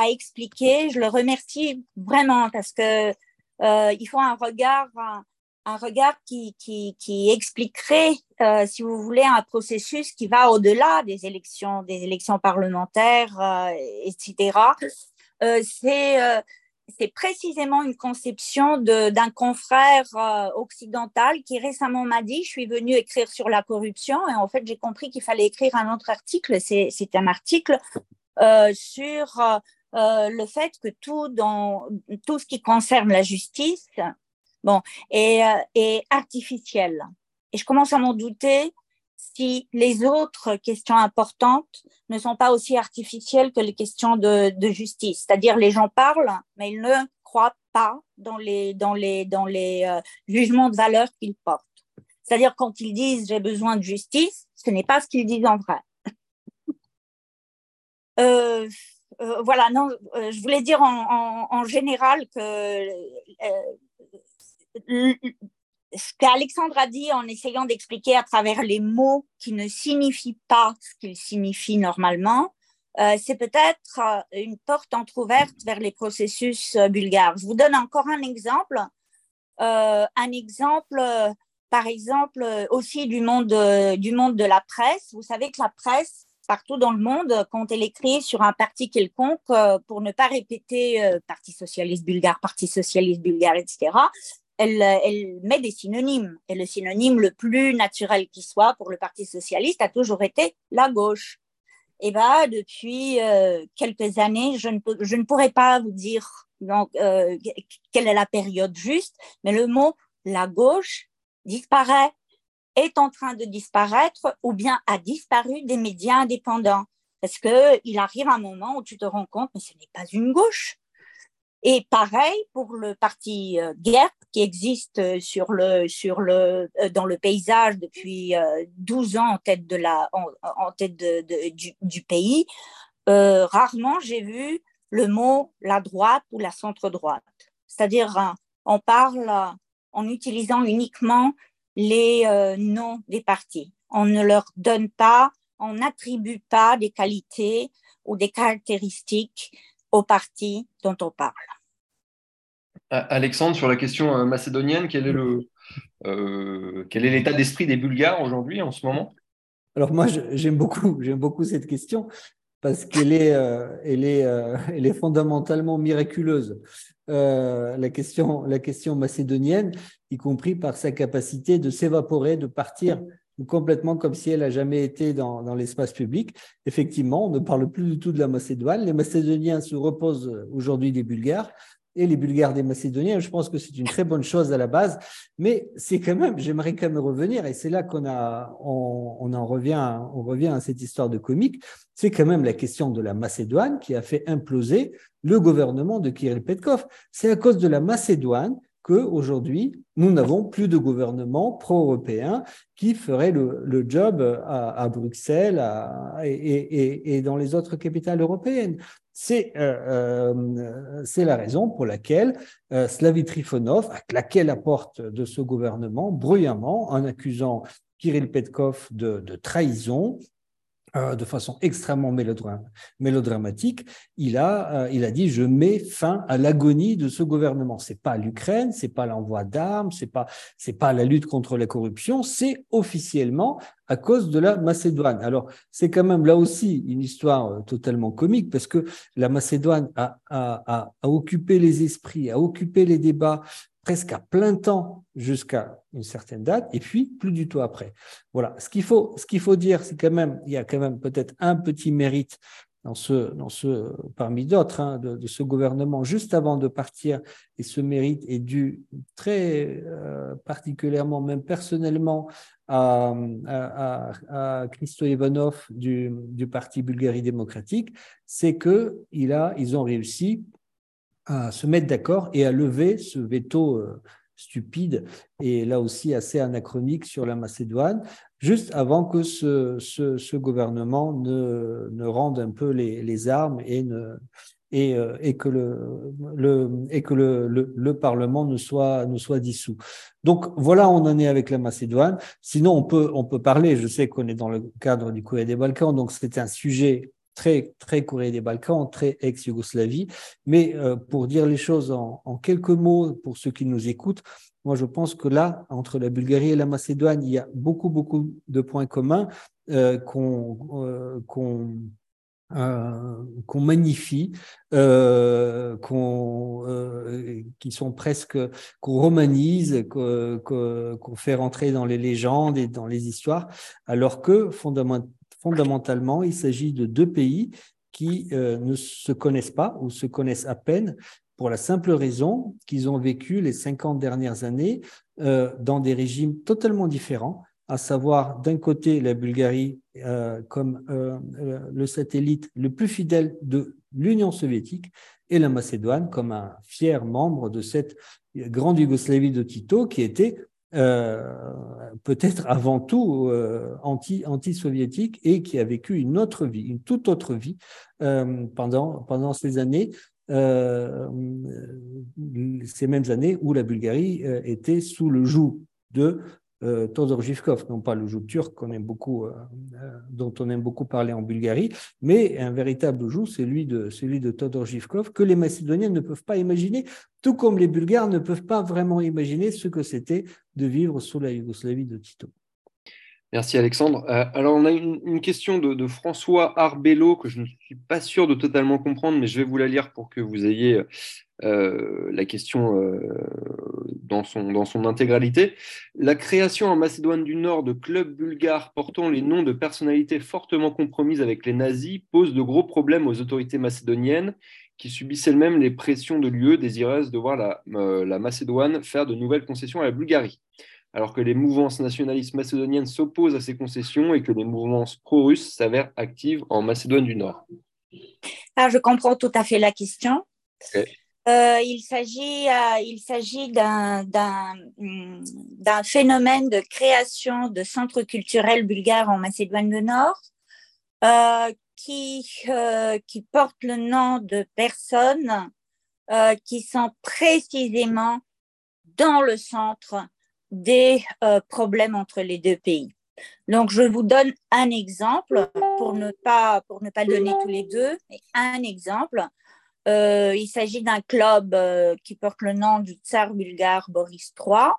expliquer, je le remercie vraiment parce que il faut un regard un regard qui, qui, expliquerait, euh, si vous voulez, un processus qui va au-delà des élections, des élections parlementaires, euh, etc. Euh, c'est c'est précisément une conception d'un confrère occidental qui récemment m'a dit, je suis venu écrire sur la corruption et en fait j'ai compris qu'il fallait écrire un autre article. C'est un article sur le fait que tout, dans, tout ce qui concerne la justice bon, et, euh, et artificielle. Et je commence à m'en douter si les autres questions importantes ne sont pas aussi artificielles que les questions de, justice. C'est-à-dire les gens parlent, mais ils ne croient pas dans les, dans les, dans les euh, jugements de valeur qu'ils portent. C'est-à-dire quand ils disent j'ai besoin de justice, ce n'est pas ce qu'ils disent en vrai. euh, euh, voilà, non, je voulais dire en général que ce qu'Alexandre a dit en essayant d'expliquer à travers les mots qui ne signifient pas ce qu'ils signifient normalement, euh, c'est peut-être euh, une porte entr'ouverte vers les processus euh, bulgares. Je vous donne encore un exemple. un exemple, par exemple, aussi du monde, du monde de la presse. Vous savez que la presse, partout dans le monde, quand elle écrit sur un parti quelconque, pour ne pas répéter Parti socialiste bulgare, Parti socialiste bulgare, etc., elle, met des synonymes. Et le synonyme le plus naturel qui soit pour le Parti socialiste a toujours été la gauche. Et bah, depuis euh, quelques années, je ne, je ne pourrais pas vous dire euh, quelle est la période juste, mais le mot la gauche disparaît, est en train de disparaître ou bien a disparu des médias indépendants. Parce qu'il arrive un moment où tu te rends compte, mais ce n'est pas une gauche. Et pareil pour le parti euh, GERP qui existe euh, sur le, sur le, euh, dans le paysage depuis 12 ans en tête, de la, en, tête du, du, pays. rarement j'ai vu le mot la droite ou la centre-droite. C'est-à-dire, on parle en utilisant uniquement les noms des partis. On ne leur donne pas, on n'attribue pas des qualités ou des caractéristiques au parti dont on parle. Alexandre, sur la question euh, macédonienne, quel est le euh, quel est l'état d'esprit des Bulgares aujourd'hui en ce moment? Alors moi, j'aime beaucoup, j'aime beaucoup cette question parce qu'elle est, euh, elle est, elle est fondamentalement miraculeuse. la question, la question macédonienne, y compris par sa capacité de s'évaporer, de partir complètement comme si elle n'a jamais été dans, dans l'espace public. Effectivement, on ne parle plus du tout de la Macédoine. Les Macédoniens se reposent aujourd'hui des Bulgares et les Bulgares des Macédoniens. Je pense que c'est une très bonne chose à la base, mais c'est quand même, j'aimerais quand même revenir, et c'est là qu'on a, on, en revient, on revient à cette histoire de comique. C'est quand même la question de la Macédoine qui a fait imploser le gouvernement de Kirill Petkov. C'est à cause de la Macédoine qu'aujourd'hui, nous n'avons plus de gouvernement pro-européen qui ferait le, job à, Bruxelles et, dans les autres capitales européennes. C'est euh, euh, la raison pour laquelle euh, Slavy Trifonov, à laquelle apporte de ce gouvernement, bruyamment, en accusant Kirill Petkov de trahison, euh, de façon extrêmement mélodramatique, il a, euh, il a dit je mets fin à l'agonie de ce gouvernement. C'est pas l'Ukraine, c'est pas l'envoi d'armes, c'est pas c'est pas la lutte contre la corruption, c'est officiellement à cause de la Macédoine. Alors c'est quand même là aussi une histoire euh, totalement comique parce que la Macédoine a, a, a occupé les esprits, a occupé les débats presque à plein temps jusqu'à une certaine date, et puis plus du tout après. Voilà. Ce qu'il faut, ce qu'il faut dire, c'est quand même, il y a quand même peut-être un petit mérite dans ce, dans ce parmi d'autres, hein, de, ce gouvernement juste avant de partir, et ce mérite est dû très euh, particulièrement, même personnellement, à, à, Christo Ivanov du, du parti Bulgarie démocratique, c'est que il a, ils ont réussi à se mettre d'accord et à lever ce veto euh, stupide et là aussi assez anachronique sur la Macédoine, juste avant que ce, ce, gouvernement ne, ne, rende un peu les, les armes et, ne, et, euh, et, que, le, le, et que le, le, Parlement ne soit, ne soit dissous. Donc voilà, on en est avec la Macédoine. Sinon, on peut, on peut parler, je sais qu'on est dans le cadre du Courrier des Balkans, donc c'est un sujet très, très Corée des Balkans, très ex-Yougoslavie. Mais euh, pour dire les choses en, quelques mots pour ceux qui nous écoutent, moi je pense que là, entre la Bulgarie et la Macédoine, il y a beaucoup, beaucoup de points communs euh, qu'on euh, qu'on magnifie, qu'on, qui sont presque qu'on romanise, qu'on fait rentrer dans les légendes et dans les histoires, alors que fondamentalement fondamentalement, il s'agit de deux pays qui euh, ne se connaissent pas ou se connaissent à peine pour la simple raison qu'ils ont vécu les 50 dernières années euh, dans des régimes totalement différents, à savoir d'un côté la Bulgarie euh, comme le satellite le plus fidèle de l'Union soviétique et la Macédoine comme un fier membre de cette grande Yougoslavie de Tito qui était euh, peut-être avant tout euh, anti, anti-soviétique et qui a vécu une autre vie, une toute autre vie euh, pendant, pendant ces années, ces mêmes années où la Bulgarie était sous le joug de euh, Todor Zhivkov, non pas le joug turc beaucoup, euh, euh, dont on aime beaucoup parler en Bulgarie, mais un véritable joug, celui de, celui de Todor que les Macédoniens ne peuvent pas imaginer, tout comme les Bulgares ne peuvent pas vraiment imaginer ce que c'était de vivre sous la Yougoslavie de Tito. Merci Alexandre. alors on a une, question de, François Arbello que je ne suis pas sûr de totalement comprendre, mais je vais vous la lire pour que vous ayez la question dans son, dans son intégralité. La création en Macédoine du Nord de clubs bulgares portant les noms de personnalités fortement compromises avec les nazis pose de gros problèmes aux autorités macédoniennes qui subissent elles-mêmes les pressions de l'UE désireuses de voir la, euh, la Macédoine faire de nouvelles concessions à la Bulgarie alors que les mouvances nationalistes macédoniennes s'opposent à ces concessions et que les mouvances pro-russes s'avèrent actives en Macédoine du Nord. Ah, je comprends tout à fait la question. Euh, il s'agit, euh, s'agit d'un, phénomène de création de centres culturels bulgares en Macédoine du Nord euh, qui, porte le nom de personnes qui sont précisément dans le centre des problèmes entre les deux pays. Donc, je vous donne un exemple pour ne pas, pour ne pas donner tous les deux, mais un exemple. Euh, il s'agit d'un club euh, qui porte le nom du tsar bulgare Boris III.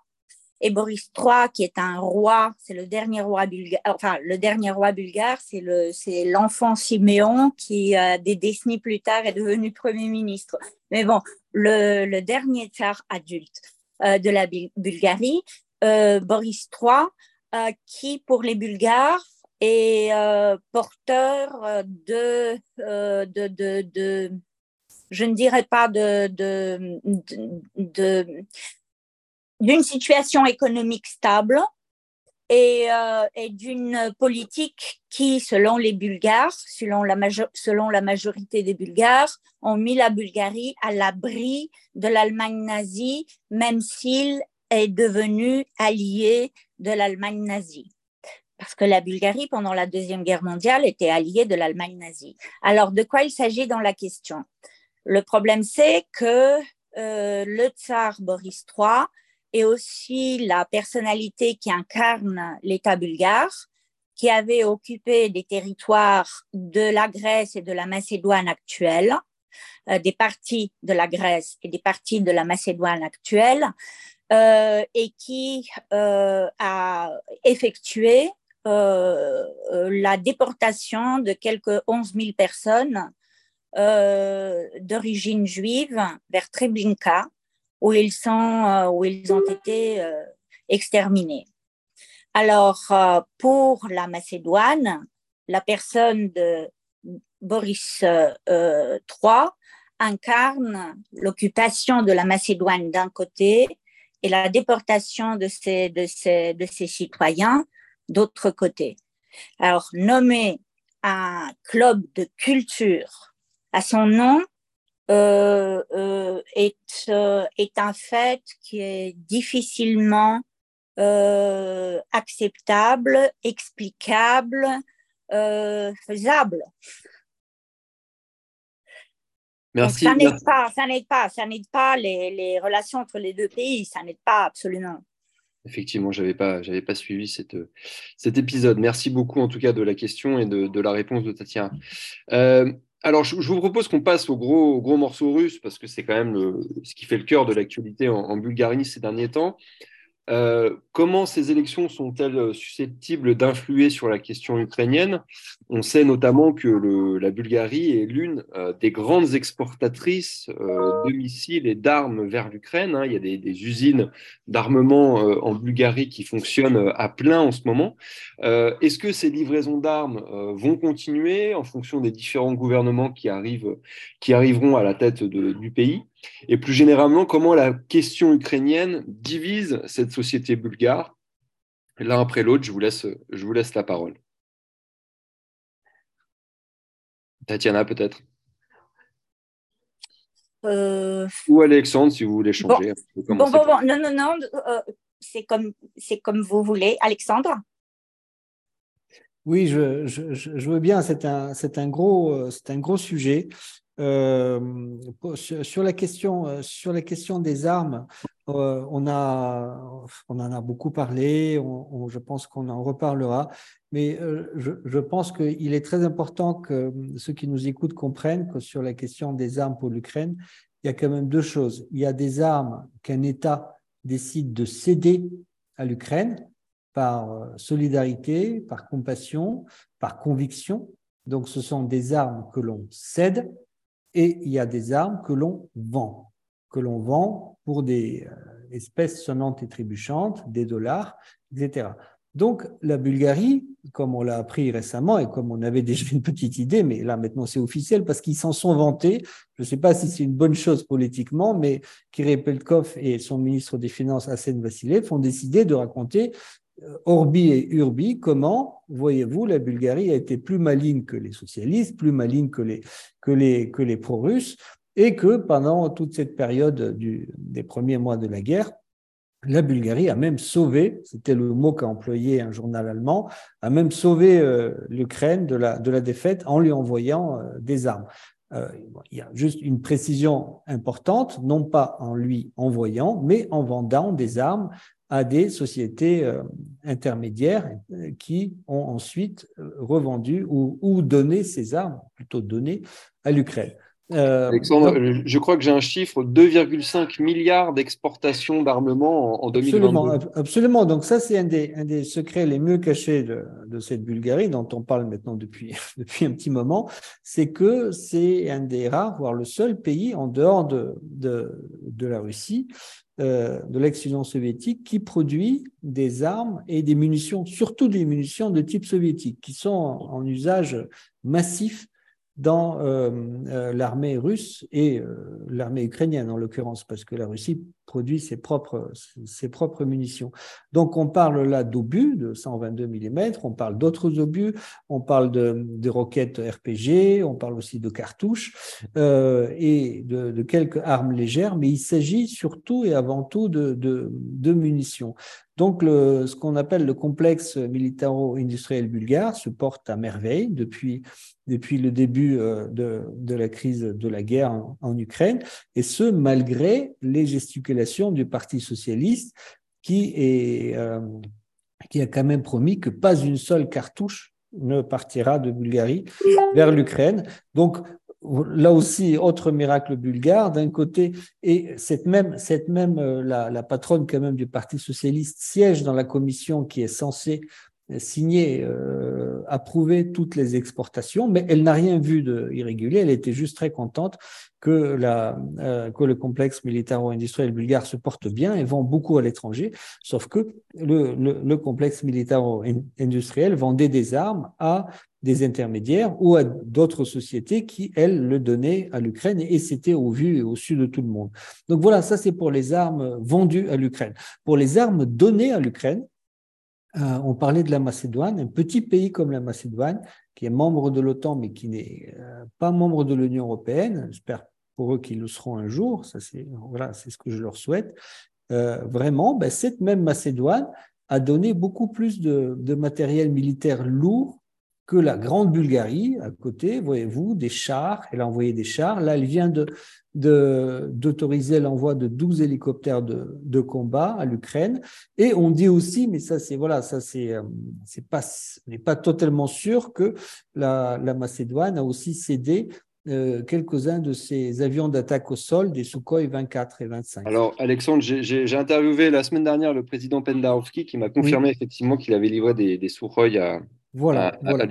Et Boris III, qui est un roi, c'est le dernier roi bulgare, enfin, le dernier roi bulgare, c'est le, c'est l'enfant Siméon qui, euh, des décennies plus tard, est devenu premier ministre. Mais bon, le, dernier tsar adulte de la Bulgarie, Boris III, qui, pour les Bulgares, est porteur de je ne dirais pas de, d'une situation économique stable et, euh, et d'une politique qui, selon les Bulgares, selon la, selon la majorité des Bulgares, ont mis la Bulgarie à l'abri de l'Allemagne nazie, même s'il est devenu allié de l'Allemagne nazie parce que la Bulgarie, pendant la Deuxième Guerre mondiale, était alliée de l'Allemagne nazie. Alors, de quoi il s'agit dans la question? Le problème, c'est que euh, le tsar Boris III est aussi la personnalité qui incarne l'État bulgare, qui avait occupé des territoires de la Grèce et de la Macédoine actuelle, euh, des parties de la Grèce et des parties de la Macédoine actuelle, euh, et qui a effectué la déportation de quelques 11 000 personnes d'origine juive vers Treblinka, où ils, sont, où ils ont été exterminés. Alors, pour la Macédoine, la personne de Boris III incarne l'occupation de la Macédoine d'un côté et la déportation de ses, de de ses citoyens d'autre côté. Alors, nommer un club de culture à son nom euh, euh, est, euh, est un fait qui est difficilement acceptable, explicable, faisable. Merci. ça n'aide pas, ça n'aide pas, ça n'aide pas les, les relations entre les deux pays, ça n'aide pas absolument. Effectivement, je n'avais pas, pas suivi cette, cet épisode. Merci beaucoup en tout cas de la question et de, de la réponse de Tatiana. Alors, je, vous propose qu'on passe au gros, gros morceau russe parce que c'est quand même le, ce qui fait le cœur de l'actualité en, Bulgarie ces derniers temps. Euh, comment ces élections sont-elles susceptibles d'influer sur la question ukrainienne? On sait notamment que la Bulgarie est l'une euh, des grandes exportatrices euh, de missiles et d'armes vers l'Ukraine. Hein. Il y a des, usines d'armement en Bulgarie qui fonctionnent à plein en ce moment. Est-ce que ces livraisons d'armes vont continuer en fonction des différents gouvernements qui, arrivent, qui arriveront à la tête du pays? Et plus généralement, comment la question ukrainienne divise cette société bulgare. L'un après l'autre, je, vous laisse, je vous laisse la parole. Tatiana, peut-être euh, Ou Alexandre, si vous voulez changer. Bon, bon, bon, non, non, non, euh, c'est comme, comme vous voulez. Alexandre? Oui, je, je, je, veux bien. C'est un, un, gros, c'est un gros sujet. Euh, sur, la question, euh, sur la question des armes, euh, on, en a beaucoup parlé, je pense qu'on en reparlera, mais je, pense qu'il est très important que ceux qui nous écoutent comprennent que sur la question des armes pour l'Ukraine, il y a quand même deux choses. Il y a des armes qu'un État décide de céder à l'Ukraine par solidarité, par compassion, par conviction. Donc ce sont des armes que l'on cède et il y a des armes que l'on vend, que l'on vend pour des euh, espèces sonnantes et trébuchantes, des dollars, etc. Donc la Bulgarie, comme on l'a appris récemment et comme on avait déjà une petite idée, mais là maintenant c'est officiel parce qu'ils s'en sont vantés. Je ne sais pas si c'est une bonne chose politiquement, mais Kirill Pelkov et son ministre des Finances, Asen Vassilev, ont décidé de raconter Orbi et Urbi, comment, voyez-vous, la Bulgarie a été plus maligne que les socialistes, plus maligne que les, que les, que les pro-russes, et que pendant toute cette période des premiers mois de la guerre, la Bulgarie a même sauvé, c'était le mot qu'a employé un journal allemand, a même sauvé euh, l'Ukraine de la, de la défaite en lui envoyant euh, des armes. il y a juste une précision importante, non pas en lui envoyant, mais en vendant des armes à des sociétés euh, intermédiaires euh, qui ont ensuite euh, revendu ou, ou donné ces armes, plutôt donné, à l'Ukraine. Alexandre, je crois que j'ai un chiffre 2,5 milliards d'exportations d'armement en, 2022. Absolument, absolument. Donc ça, c'est un des, un des secrets les mieux cachés de, de, cette Bulgarie, dont on parle maintenant depuis, depuis un petit moment, c'est que c'est un des rares, voire le seul pays en dehors de, de, de la Russie euh, de l'ex-Union soviétique qui produit des armes et des munitions, surtout des munitions de type soviétique, qui sont en, usage massif dans l'armée russe et l'armée ukrainienne en l'occurrence, parce que la Russie produit ses propres, ses propres munitions. Donc on parle là d'obus de 122 mm, on parle d'autres obus, on parle de, de, roquettes RPG, on parle aussi de cartouches et de, de, quelques armes légères, mais il s'agit surtout et avant tout de, de munitions. Donc, le, ce qu'on appelle le complexe militaro-industriel bulgare se porte à merveille depuis, depuis le début euh, de, de, la crise de la guerre en, Ukraine, et ce, malgré les gesticulations du Parti socialiste euh, qui a quand même promis que pas une seule cartouche ne partira de Bulgarie vers l'Ukraine. Donc, là aussi, autre miracle bulgare, d'un côté, et cette même, euh, la, patronne quand même du Parti socialiste siège dans la commission qui est censée signer, euh, approuver toutes les exportations, mais elle n'a rien vu d'irrégulier. Elle était juste très contente que, la, euh, que le complexe militaro-industriel bulgare se porte bien et vend beaucoup à l'étranger, sauf que le, le, le complexe militaro-industriel vendait des armes à des intermédiaires ou à d'autres sociétés qui, elles, le donnaient à l'Ukraine et c'était au vu et au su de tout le monde. Donc voilà, ça c'est pour les armes vendues à l'Ukraine. Pour les armes données à l'Ukraine, euh, on parlait de la Macédoine, un petit pays comme la Macédoine, qui est membre de l'OTAN mais qui n'est euh, pas membre de l'Union européenne. J'espère pour eux qu'ils le seront un jour. Ça c'est voilà, c'est ce que je leur souhaite. Euh, vraiment, ben, cette même Macédoine a donné beaucoup plus de, de matériel militaire lourd que la Grande Bulgarie, à côté, voyez-vous, des chars, elle a envoyé des chars. Là, elle vient de, d'autoriser l'envoi de 12 hélicoptères de, de combat à l'Ukraine. Et on dit aussi, mais ça c'est voilà, ça c'est euh, c'est pas n'est pas totalement sûr que la, la Macédoine a aussi cédé euh, quelques-uns de ses avions d'attaque au sol, des Sukhoi 24 et 25. Alors, Alexandre, j'ai interviewé la semaine dernière le président Pendarovski qui m'a confirmé effectivement qu'il avait livré des, des Sukhoi à, voilà, voilà.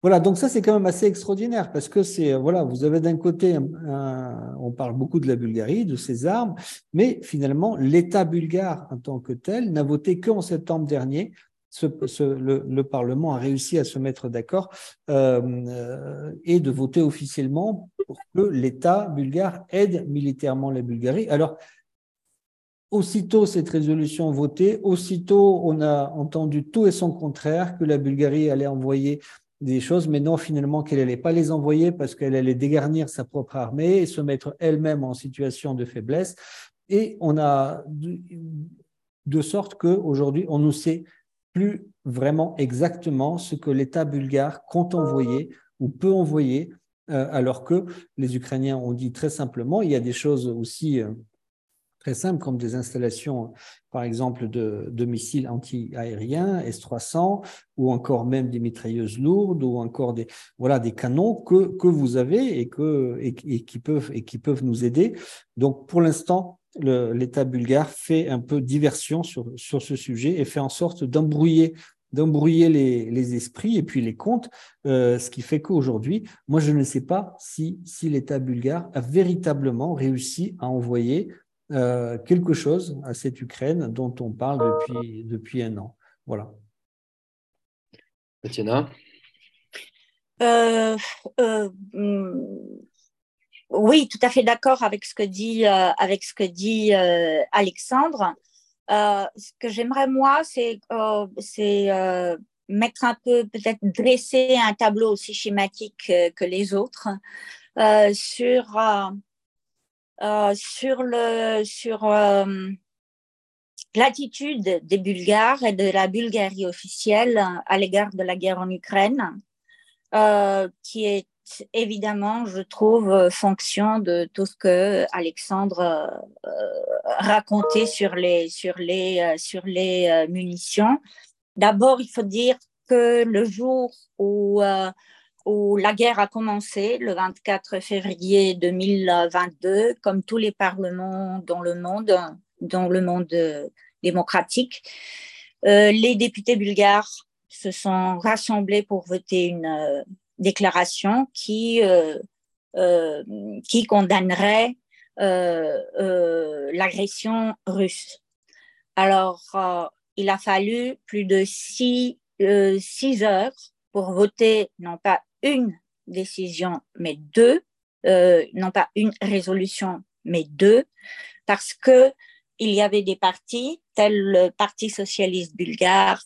Voilà, donc ça c'est quand même assez extraordinaire parce que c'est voilà, vous avez d'un côté, on parle beaucoup de la Bulgarie, de ses armes, mais finalement l'État bulgare en tant que tel n'a voté qu'en septembre dernier. Ce, le, Parlement a réussi à se mettre d'accord euh, euh, et de voter officiellement pour que l'État bulgare aide militairement la Bulgarie. Alors Aussitôt cette résolution votée, aussitôt on a entendu tout et son contraire, que la Bulgarie allait envoyer des choses, mais non finalement qu'elle n'allait pas les envoyer parce qu'elle allait dégarnir sa propre armée et se mettre elle-même en situation de faiblesse. Et on a de sorte qu'aujourd'hui, on ne sait plus vraiment exactement ce que l'État bulgare compte envoyer ou peut envoyer, euh, alors que les Ukrainiens ont dit très simplement, il y a des choses aussi euh, très simples comme des installations, par exemple, de, missiles anti-aériens S-300 ou encore même des mitrailleuses lourdes ou encore des, voilà, des canons que, que vous avez et, que, et, qui peuvent, et qui peuvent nous aider. Donc, pour l'instant, l'État bulgare fait un peu diversion sur, sur ce sujet et fait en sorte d'embrouiller d'embrouiller les, les, esprits et puis les comptes, euh, ce qui fait qu'aujourd'hui, moi, je ne sais pas si, si l'État bulgare a véritablement réussi à envoyer euh, quelque chose à cette Ukraine dont on parle depuis, depuis un an. Voilà. Tatiana? Euh, euh, Oui, tout à fait d'accord avec ce que dit, avec ce que dit Alexandre. ce que j'aimerais, moi, c'est mettre un peu, peut-être dresser un tableau aussi schématique que les autres sur euh, sur le sur euh, l'attitude des Bulgares et de la Bulgarie officielle à l'égard de la guerre en Ukraine, euh, qui est évidemment, je trouve, fonction de tout ce que Alexandre racontait sur les sur les sur les munitions. D'abord, il faut dire que le jour où où la guerre a commencé le 24 février 2022, comme tous les parlements dans le monde, dans le monde démocratique. Euh, les députés bulgares se sont rassemblés pour voter une euh, déclaration qui, euh, qui condamnerait l'agression russe. Alors, il a fallu plus de six, six heures pour voter non pas une décisions, mais deux, euh, non pas une résolution, mais deux, parce que il y avait des partis tels le Parti socialiste bulgare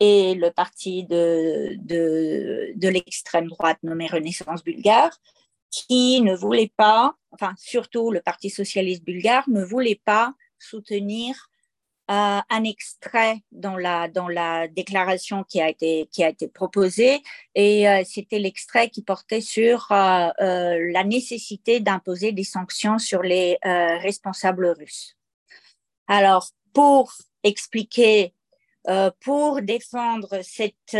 et le parti de, de, de l'extrême droite nommé Renaissance bulgare, qui ne voulaient pas, enfin surtout le Parti socialiste bulgare, ne voulait pas soutenir euh, un extrait dans la, dans la déclaration qui a été, qui a été proposée et euh, c'était l'extrait qui portait sur euh, la nécessité d'imposer des sanctions sur les responsables russes. Alors, pour expliquer, pour défendre cette,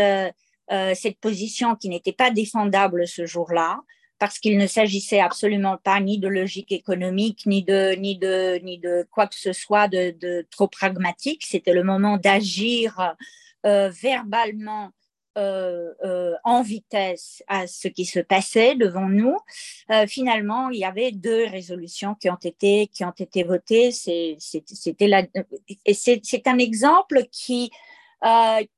cette position qui n'était pas défendable ce jour-là, parce qu'il ne s'agissait absolument pas ni de logique économique, ni de, ni de, ni de quoi que ce soit de, trop pragmatique. C'était le moment d'agir euh, verbalement euh, euh, en vitesse à ce qui se passait devant nous. finalement, il y avait deux résolutions qui ont été, qui ont été votées. C'est un exemple qui,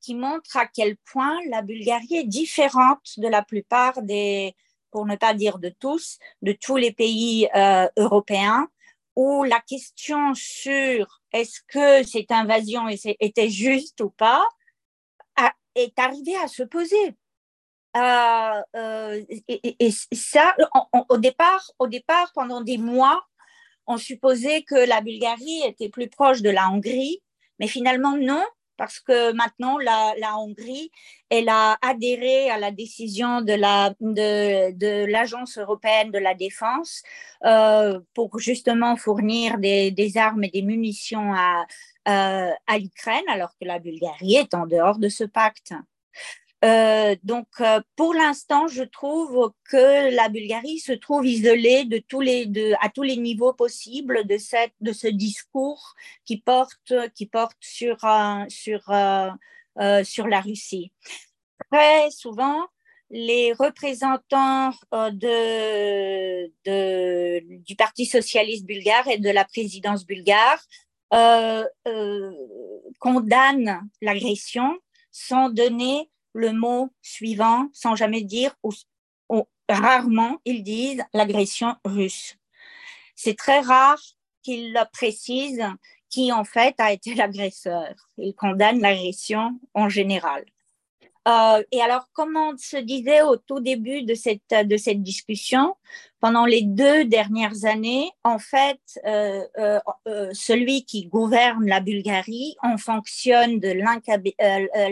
qui montre à quel point la Bulgarie est différente de la plupart des, pour ne pas dire de tous, de tous les pays euh, européens, où la question sur est-ce que cette invasion était juste ou pas est arrivée à se poser. Euh, euh, et, ça, au, départ, au départ, pendant des mois, on supposait que la Bulgarie était plus proche de la Hongrie, mais finalement non, parce que maintenant, la, Hongrie, elle a adhéré à la décision de, la, de, l'Agence européenne de la défense euh, pour justement fournir des, armes et des munitions euh, à l'Ukraine, alors que la Bulgarie est en dehors de ce pacte. Euh, donc, euh, pour l'instant, je trouve que la Bulgarie se trouve isolée à tous les niveaux possibles de, ce discours qui porte, euh, sur, la Russie. Très souvent, les représentants du Parti socialiste bulgare et de la présidence bulgare condamnent l'agression sans donner le mot suivant sans jamais dire ou, rarement ils disent l'agression russe. C'est très rare qu'ils précisent qui en fait a été l'agresseur. Ils condamnent l'agression en général. Euh, et alors, comme on se disait au tout début de cette, de cette discussion, pendant les deux dernières années, en fait, euh, euh, celui qui gouverne la Bulgarie en fonctionne de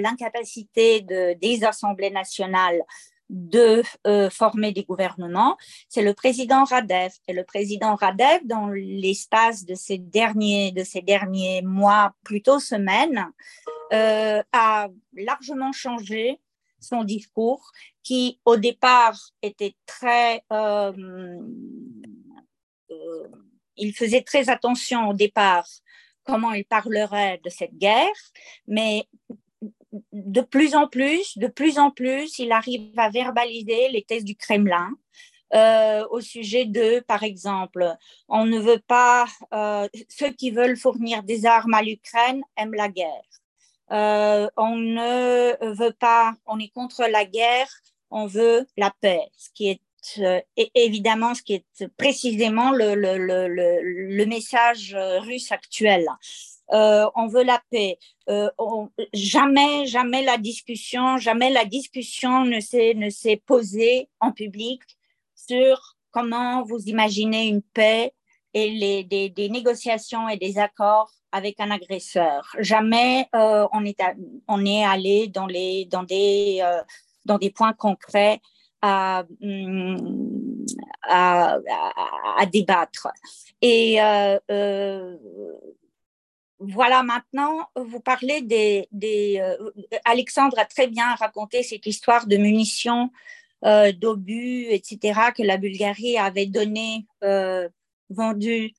l'incapacité de, des assemblées nationales de former des gouvernements, c'est le président Radev. Et le président Radev, dans l'espace de ces derniers, de ces derniers mois, plutôt semaines, euh, a largement changé son discours, qui au départ était très... Euh, il faisait très attention au départ comment il parlerait de cette guerre, mais de plus en plus, de plus en plus, il arrive à verbaliser les thèses du Kremlin. Euh, au sujet de, par exemple, on ne veut pas, euh, ceux qui veulent fournir des armes à l'Ukraine aiment la guerre. Euh, on ne veut pas, on est contre la guerre, on veut la paix, ce qui est évidemment ce qui est précisément le, le, le, le message russe actuel. Euh, on veut la paix. Euh, jamais, jamais la discussion, jamais la discussion ne s'est ne s'est posée en public sur comment vous imaginez une paix et les, des, négociations et des accords avec un agresseur. Jamais euh, on est on est allé dans les dans des dans des points concrets à, hum, à, débattre. Et euh, voilà, maintenant, vous parlez des... des euh, Alexandre a très bien raconté cette histoire de munitions, euh, d'obus, etc., que la Bulgarie avait donné, euh, vendu,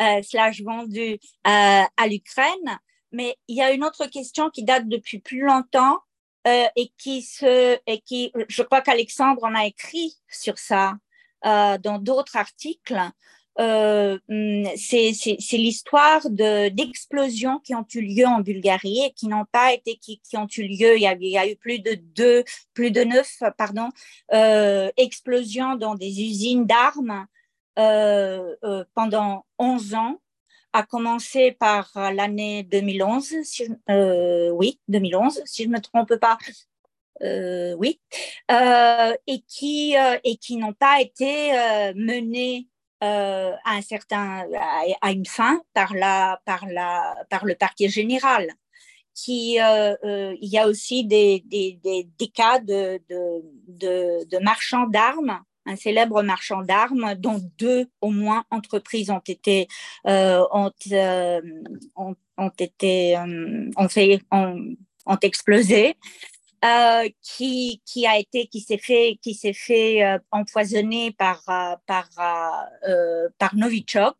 euh, slash vendu à l'Ukraine. Mais il y a une autre question qui date depuis plus longtemps et qui se, et qui, je crois qu'Alexandre en a écrit sur ça dans d'autres articles. euh, hum, c'est l'histoire d'explosions qui ont eu lieu en Bulgarie et qui n'ont pas été, qui, qui, ont eu lieu. Il y, a, eu plus de deux, plus de neuf, pardon, euh, explosions dans des usines d'armes euh, euh pendant 11 ans, à commencer par l'année 2011, euh, oui, 2011, si je ne me trompe pas. Euh, oui, et qui qui n'ont pas été menées euh, à un certain à, une fin par la par la par le parquet général qui euh, euh, il y a aussi des, des, des, cas de, de, de, marchands d'armes un célèbre marchand d'armes dont deux au moins entreprises ont été ont, ont, ont, été ont fait ont, ont explosé euh, qui, qui a été qui s'est fait qui s'est fait euh, empoisonner par euh, par par Novichok.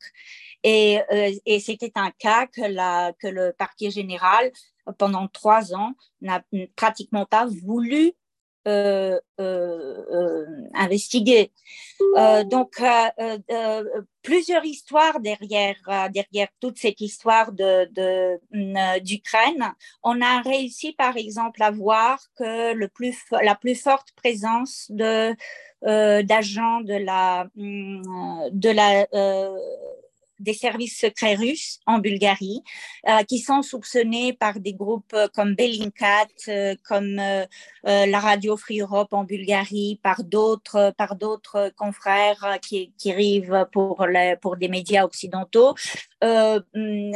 Et, et c'était un cas que la que le parquet général pendant trois ans n'a pratiquement pas voulu euh, euh, euh, investiguer. donc, plusieurs histoires derrière, derrière toute cette histoire de, d'Ukraine. On a réussi, par exemple, à voir que le plus, la plus forte présence de, d'agents de la, de la des services secrets russes en Bulgarie, euh, qui sont soupçonnés par des groupes euh, comme Bellingcat, euh, comme la Radio Free Europe en Bulgarie, par d'autres par d'autres confrères qui, arrivent pour pour des médias occidentaux, mm,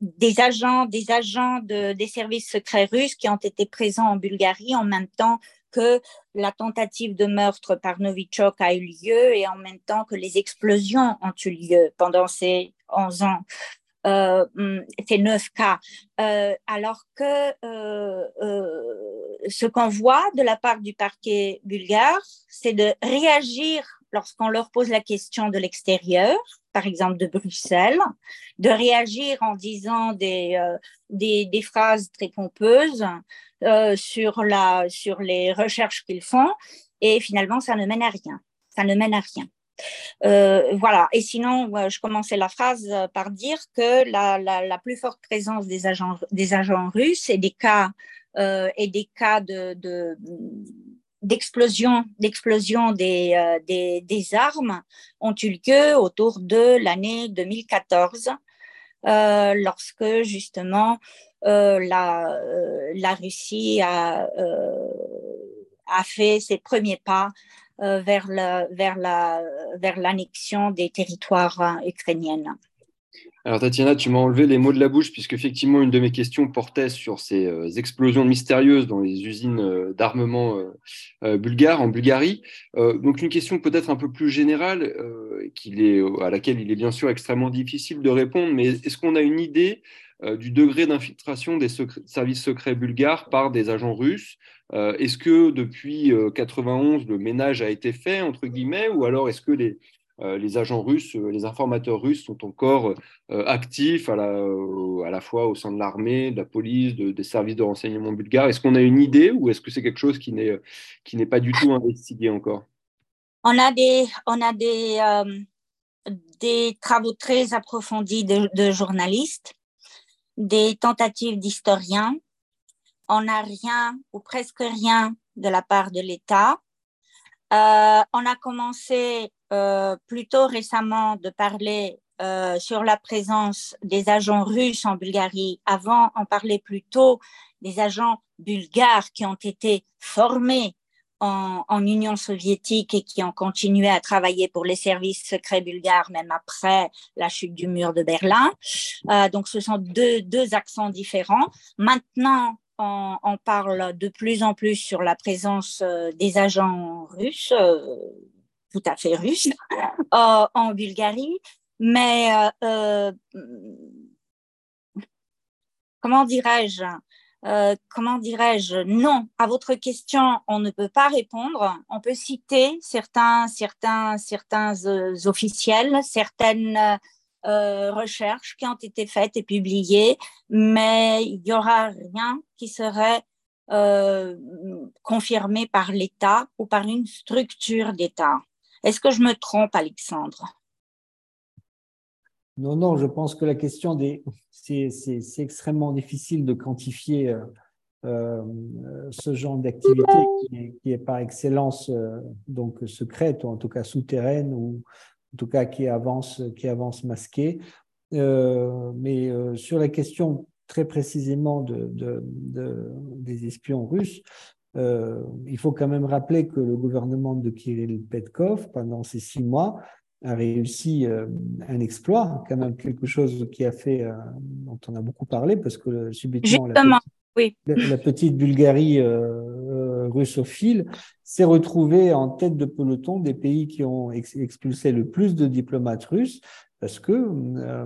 des agents des agents de, des services secrets russes qui ont été présents en Bulgarie en même temps que la tentative de meurtre par Novichok a eu lieu et en même temps que les explosions ont eu lieu pendant ces 11 ans. Euh, hum, ces neuf cas, euh, alors que euh, ce qu'on voit de la part du parquet bulgare, c'est de réagir lorsqu'on leur pose la question de l'extérieur, par exemple de Bruxelles, de réagir en disant des, des, des phrases très pompeuses, euh, sur, la, sur les recherches qu'ils font et finalement, ça ne mène à rien. Ça ne mène à rien. Euh, voilà. Et sinon, euh, je commençais la phrase par dire que la, la, plus forte présence des agents, des agents russes et des cas, euh, et des cas de, de d'explosion d'explosion des, des, des, armes ont eu lieu autour de l'année 2014 euh, lorsque justement euh, la, euh, la Russie a, a fait ses premiers pas vers la, vers la, vers l'annexion des territoires ukrainiens. Alors Tatiana, tu m'as enlevé les mots de la bouche puisque effectivement une de mes questions portait sur ces euh, explosions mystérieuses dans les usines euh, d'armement euh, bulgares en Bulgarie. donc une question peut-être un peu plus générale à laquelle il est bien sûr extrêmement difficile de répondre, mais est-ce qu'on a une idée du degré d'infiltration des services secrets bulgares par des agents russes. Est-ce que depuis 91 le ménage a été fait entre guillemets, ou alors est-ce que les euh, les agents russes, euh, les informateurs russes sont encore euh, actifs à la, à la, fois au sein de l'armée, de la police, des services de renseignement bulgares? Est-ce qu'on a une idée ou est-ce que c'est quelque chose qui n'est, qui n'est pas du tout investigué encore? On a des, on a des, des travaux très approfondis de, journalistes, des tentatives d'historiens. On n'a rien ou presque rien de la part de l'État. on a commencé euh, plutôt récemment de parler euh, sur la présence des agents russes en Bulgarie. Avant, on parlait plutôt des agents bulgares qui ont été formés en, en, Union soviétique et qui ont continué à travailler pour les services secrets bulgares même après la chute du mur de Berlin. Euh, donc, ce sont deux, deux accents différents. Maintenant, on, on, parle de plus en plus sur la présence euh, des agents russes euh, tout à fait russe euh, en Bulgarie, mais euh, euh, comment dirais-je? Comment dirais-je? Non, à votre question, on ne peut pas répondre. On peut citer certains, certains, certains officiels, certaines recherches qui ont été faites et publiées, mais il n'y aura rien qui serait confirmé par l'État ou par une structure d'État. Est-ce que je me trompe, Alexandre? Non, non, je pense que la question des. C'est extrêmement difficile de quantifier euh, ce genre d'activité qui, est par excellence donc secrète, ou en tout cas souterraine, ou en tout cas qui avance, qui avance masquée. mais sur la question très précisément de, des espions russes, euh, il faut quand même rappeler que le gouvernement de Kirill Petkov, pendant ces six mois, a réussi euh, un exploit, quand même quelque chose qui a fait, euh, dont on a beaucoup parlé, parce que subitement, la petite, oui. la, petite, Bulgarie russophile s'est retrouvée en tête de peloton des pays qui ont expulsé le plus de diplomates russes, parce que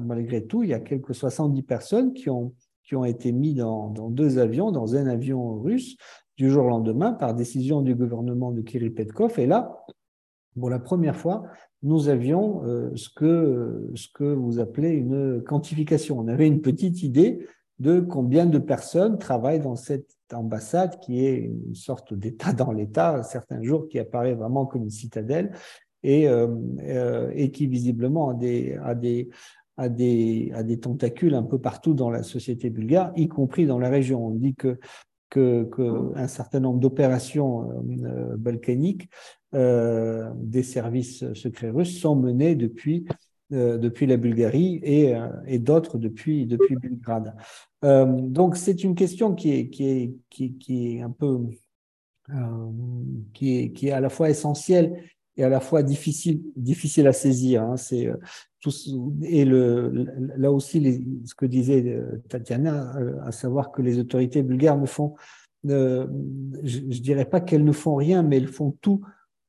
malgré tout, il y a quelques 70 personnes qui ont qui ont été mis dans, deux avions, dans un avion russe, du jour au lendemain, par décision du gouvernement de Kirill Petkov. Et là, pour la première fois, nous avions euh, ce, que, ce que vous appelez une quantification. On avait une petite idée de combien de personnes travaillent dans cette ambassade qui est une sorte d'État dans l'État, certains jours qui apparaît vraiment comme une citadelle et, euh, euh, et qui visiblement a des, a des, à des, à des tentacules un peu partout dans la société bulgare, y compris dans la région. On dit que qu'un que certain nombre d'opérations euh, balkaniques euh, des services secrets russes sont menées depuis, euh, depuis la Bulgarie et, euh, et d'autres depuis, depuis Belgrade. Donc c'est une question qui est, qui est, qui, est un peu qui, est, qui est à la fois essentielle et à la fois difficile, difficile à saisir. Hein. C'est et le, là aussi, ce que disait Tatiana, à savoir que les autorités bulgares ne font, je ne dirais pas qu'elles ne font rien, mais elles font tout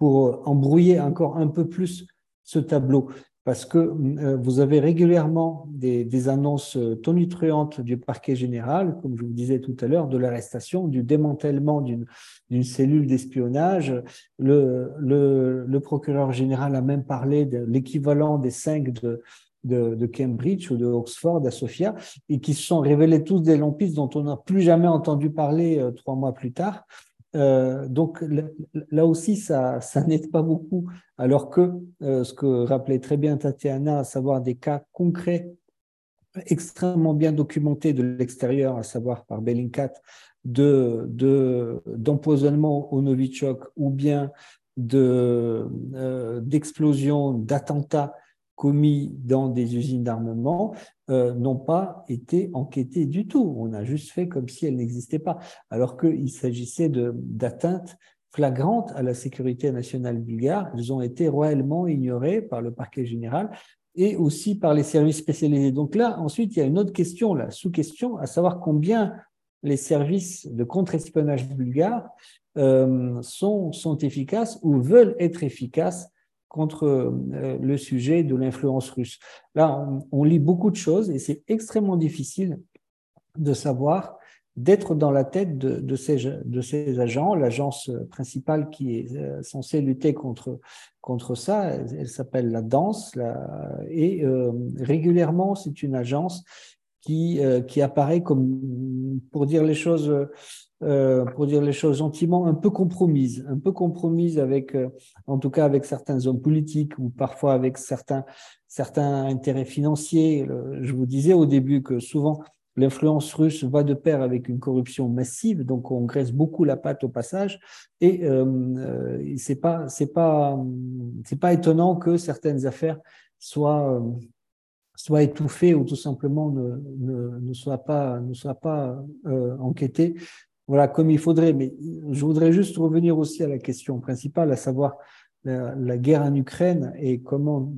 pour embrouiller encore un peu plus ce tableau parce que euh, vous avez régulièrement des, annonces euh, tonitruantes du parquet général, comme je vous disais tout à l'heure, de l'arrestation, du démantèlement d'une cellule d'espionnage. Le, procureur général a même parlé de l'équivalent des cinq de, Cambridge ou de Oxford à Sofia, et qui se sont révélés tous des lampistes dont on n'a plus jamais entendu parler euh, trois mois plus tard. Euh, donc là aussi, ça, n'aide pas beaucoup, alors que euh, ce que rappelait très bien Tatiana, à savoir des cas concrets extrêmement bien documentés de l'extérieur, à savoir par Bellingcat, de, d'empoisonnement au Novichok ou bien de, euh, d'explosion, d'attentats commis dans des usines d'armement euh, n'ont pas été enquêtés du tout. On a juste fait comme si elles n'existaient pas, alors qu'il s'agissait d'atteintes flagrantes à la sécurité nationale bulgare. Elles ont été royalement ignorées par le parquet général et aussi par les services spécialisés. Donc là, ensuite, il y a une autre question, la sous-question, à savoir combien les services de contre-espionnage bulgares euh, sont, sont efficaces ou veulent être efficaces contre euh, le sujet de l'influence russe. Là, on, lit beaucoup de choses et c'est extrêmement difficile de savoir, d'être dans la tête de, ces, agents. L'agence principale qui est euh, censée lutter contre, contre ça, elle, s'appelle la Danse, et euh, régulièrement, c'est une agence qui, qui apparaît comme, pour dire les choses euh, pour dire les choses gentiment, un peu compromise, un peu compromise avec, euh, en tout cas avec certains hommes politiques ou parfois avec certains, certains intérêts financiers. Je vous disais au début que souvent l'influence russe va de pair avec une corruption massive, donc on graisse beaucoup la patte au passage, et euh, euh c'est pas c'est pas c'est pas étonnant que certaines affaires soient soient étouffées ou tout simplement ne, ne, ne pas ne soient pas euh, voilà, comme il faudrait. Mais je voudrais juste revenir aussi à la question principale, à savoir la, guerre en Ukraine et comment,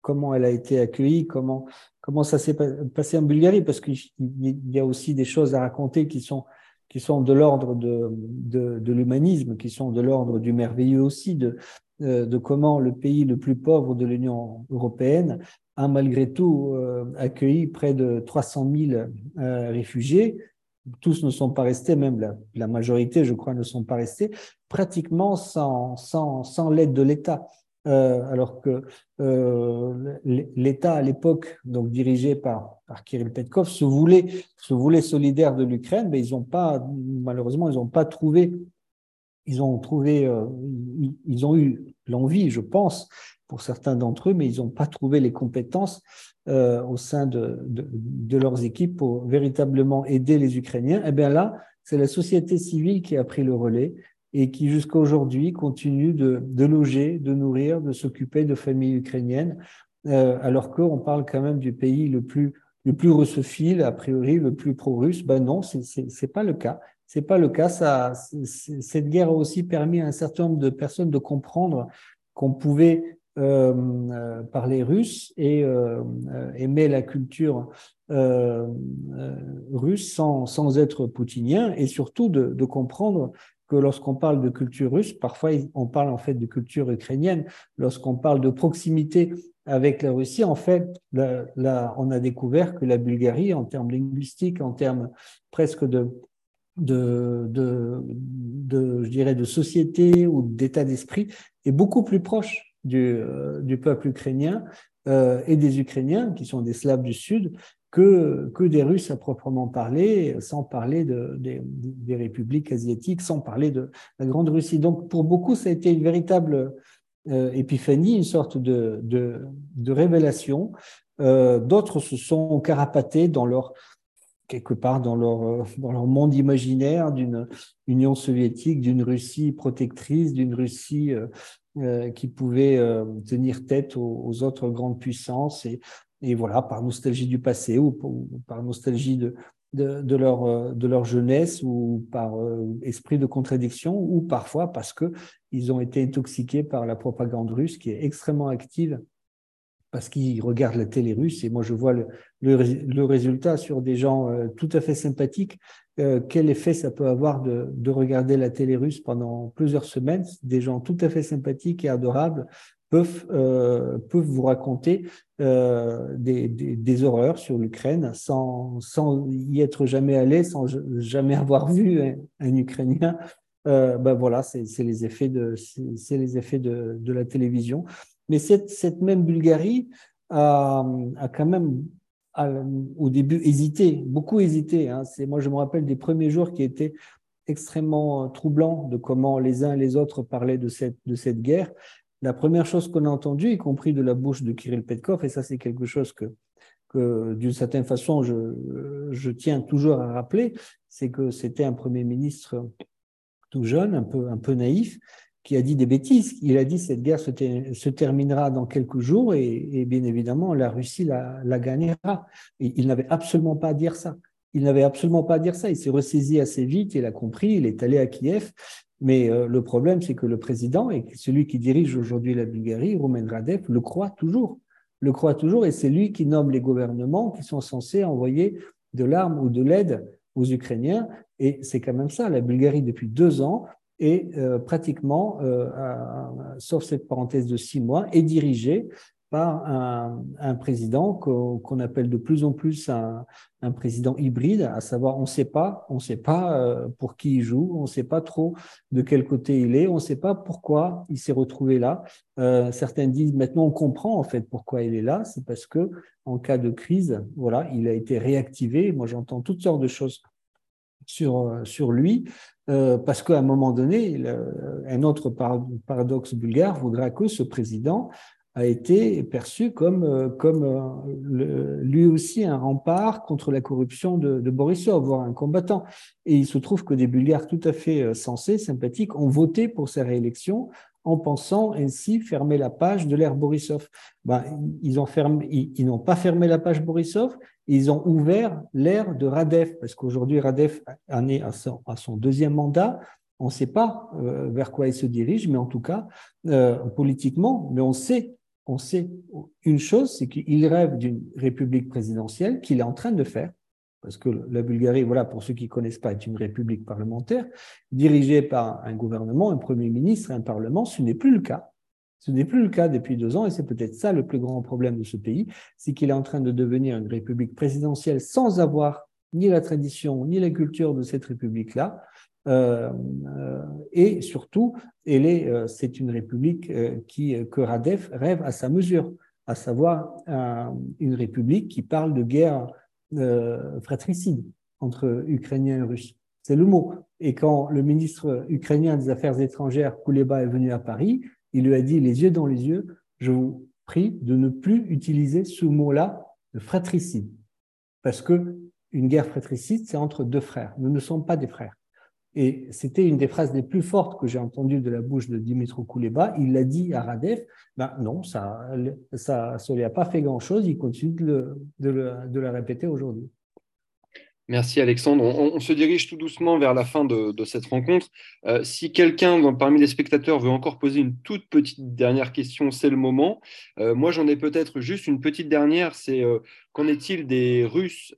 comment elle a été accueillie, comment, comment ça s'est passé en Bulgarie, parce qu'il y a aussi des choses à raconter qui sont, qui sont de l'ordre de, de, de l'humanisme, qui sont de l'ordre du merveilleux aussi, de, euh, de comment le pays le plus pauvre de l'Union européenne a malgré tout euh, accueilli près de 300 000 euh, réfugiés tous ne sont pas restés, même la, majorité, je crois, ne sont pas restés, pratiquement sans, l'aide de l'État. Euh, alors que euh, l'État à l'époque, donc dirigé par, par Kirill Petkov, se voulait, se voulait solidaire de l'Ukraine, mais ils n'ont pas, malheureusement, ils n'ont pas trouvé ils ont trouvé, ils ont eu l'envie, je pense, pour certains d'entre eux, mais ils n'ont pas trouvé les compétences au sein de, leurs équipes pour véritablement aider les Ukrainiens. Eh bien là, c'est la société civile qui a pris le relais et qui jusqu'à aujourd'hui continue de, loger, de nourrir, de s'occuper de familles ukrainiennes, euh, alors qu'on parle quand même du pays le plus le plus russophile, a priori le plus pro-russe. Ben non, c'est pas le cas. C'est pas le cas. Cette guerre a aussi permis à un certain nombre de personnes de comprendre qu'on pouvait euh, euh, parler russe et euh, aimer la culture russe sans, sans être poutinien et surtout de, de comprendre que lorsqu'on parle de culture russe, parfois on parle en fait de culture ukrainienne. Lorsqu'on parle de proximité avec la Russie, en fait, là, on a découvert que la Bulgarie, en termes linguistiques, en termes presque de, de, de, de je dirais, de société ou d'état d'esprit, est beaucoup plus proche du, euh, peuple ukrainien euh, et des Ukrainiens, qui sont des Slaves du Sud, que, que des Russes à proprement parler, sans parler de, des républiques asiatiques, sans parler de la Grande Russie. Donc pour beaucoup, ça a été une véritable euh, épiphanie, une sorte de, de, de révélation. D'autres se sont carapatés dans leur quelque part dans leur, dans leur monde imaginaire d'une Union soviétique, d'une Russie protectrice, d'une Russie euh, euh, qui pouvaient euh, tenir tête aux, autres grandes puissances et, et, voilà, par nostalgie du passé ou, par nostalgie de, de, leur, euh, de leur jeunesse ou par esprit de contradiction ou parfois parce que ils ont été intoxiqués par la propagande russe qui est extrêmement active parce qu'ils regardent la télé russe et moi je vois le, le, résultat sur des gens euh, tout à fait sympathiques. Euh, quel effet ça peut avoir de, de, regarder la télé russe pendant plusieurs semaines? Des gens tout à fait sympathiques et adorables peuvent, euh, peuvent vous raconter euh, des, des, des, horreurs sur l'Ukraine sans, sans y être jamais allé, sans jamais avoir vu un, un Ukrainien. Euh, ben voilà, c'est les effets de les effets de, de la télévision. Mais cette, même Bulgarie a, quand même au début hésité, beaucoup hésité. Hein. C'est moi je me rappelle des premiers jours qui étaient extrêmement troublants de comment les uns et les autres parlaient de cette de cette guerre. La première chose qu'on a entendue, y compris de la bouche de Kirill Petkov, et ça c'est quelque chose que que d'une certaine façon je, je tiens toujours à rappeler, c'est que c'était un premier ministre tout jeune, un peu un peu naïf, qui a dit des bêtises. Il a dit cette guerre se, terminera dans quelques jours et, et, bien évidemment la Russie la, la gagnera. Il n'avait absolument pas à dire ça. Il n'avait absolument pas à dire ça. Il s'est ressaisi assez vite, il a compris, il est allé à Kiev. Mais euh, le problème, c'est que le président et celui qui dirige aujourd'hui la Bulgarie, Roman Radev, le croit toujours. Le croit toujours et c'est lui qui nomme les gouvernements qui sont censés envoyer de l'arme ou de l'aide aux Ukrainiens. Et c'est quand même ça. La Bulgarie, depuis deux ans, et euh, pratiquement, euh, sauf cette parenthèse de six mois, est dirigé par un, président qu'on appelle de plus en plus un, président hybride, à savoir on ne sait pas, on sait pas euh, pour qui il joue, on ne sait pas trop de quel côté il est, on ne sait pas pourquoi il s'est retrouvé là. Certains disent maintenant on comprend en fait pourquoi il est là, c'est parce que en cas de crise, voilà, il a été réactivé. Moi j'entends toutes sortes de choses sur, sur lui, euh, parce qu'à un moment donné, un autre paradoxe bulgare voudra que ce président a été perçu comme, euh, comme euh, lui aussi un rempart contre la corruption de, de, Borisov, voire un combattant. Et il se trouve que des Bulgares tout à fait sensés, sympathiques, ont voté pour sa réélection en pensant ainsi fermer la page de l'ère Borisov. Ben, ils n'ont pas fermé la page Borisov, ils ont ouvert l'ère de Radev, parce qu'aujourd'hui Radev en est à son, deuxième mandat. On ne sait pas euh, vers quoi il se dirige, mais en tout cas, euh, politiquement, mais on sait, on sait une chose, c'est qu'il rêve d'une république présidentielle qu'il est en train de faire parce que la Bulgarie, voilà, pour ceux qui ne connaissent pas, est une république parlementaire, dirigée par un gouvernement, un premier ministre un parlement. Ce n'est plus le cas. Ce n'est plus le cas depuis deux ans, et c'est peut-être ça le plus grand problème de ce pays, c'est qu'il est en train de devenir une république présidentielle sans avoir ni la tradition ni la culture de cette république-là. Euh, euh, et surtout, elle est, euh, c'est une république qui, que Radev rêve à sa mesure, à savoir une république qui parle de guerre fratricide entre Ukrainiens et Russes. C'est le mot. Et quand le ministre ukrainien des Affaires étrangères, Kouleba, est venu à Paris, il lui a dit les yeux dans les yeux, je vous prie de ne plus utiliser ce mot-là de fratricide. Parce que une guerre fratricide, c'est entre deux frères. Nous ne sommes pas des frères. Et c'était une des phrases les plus fortes que j'ai entendues de la bouche de Dimitro Kouleba. Il l'a dit à Radev. Ben non, ça, ça, ça lui a pas fait grand-chose. Il continue de le, de le répéter aujourd'hui. Merci Alexandre. On, se dirige tout doucement vers la fin de, cette rencontre. Euh, si quelqu'un parmi les spectateurs veut encore poser une toute petite dernière question, c'est le moment. Euh, moi, j'en ai peut-être juste une petite dernière. C'est euh, qu'en est-il des Russes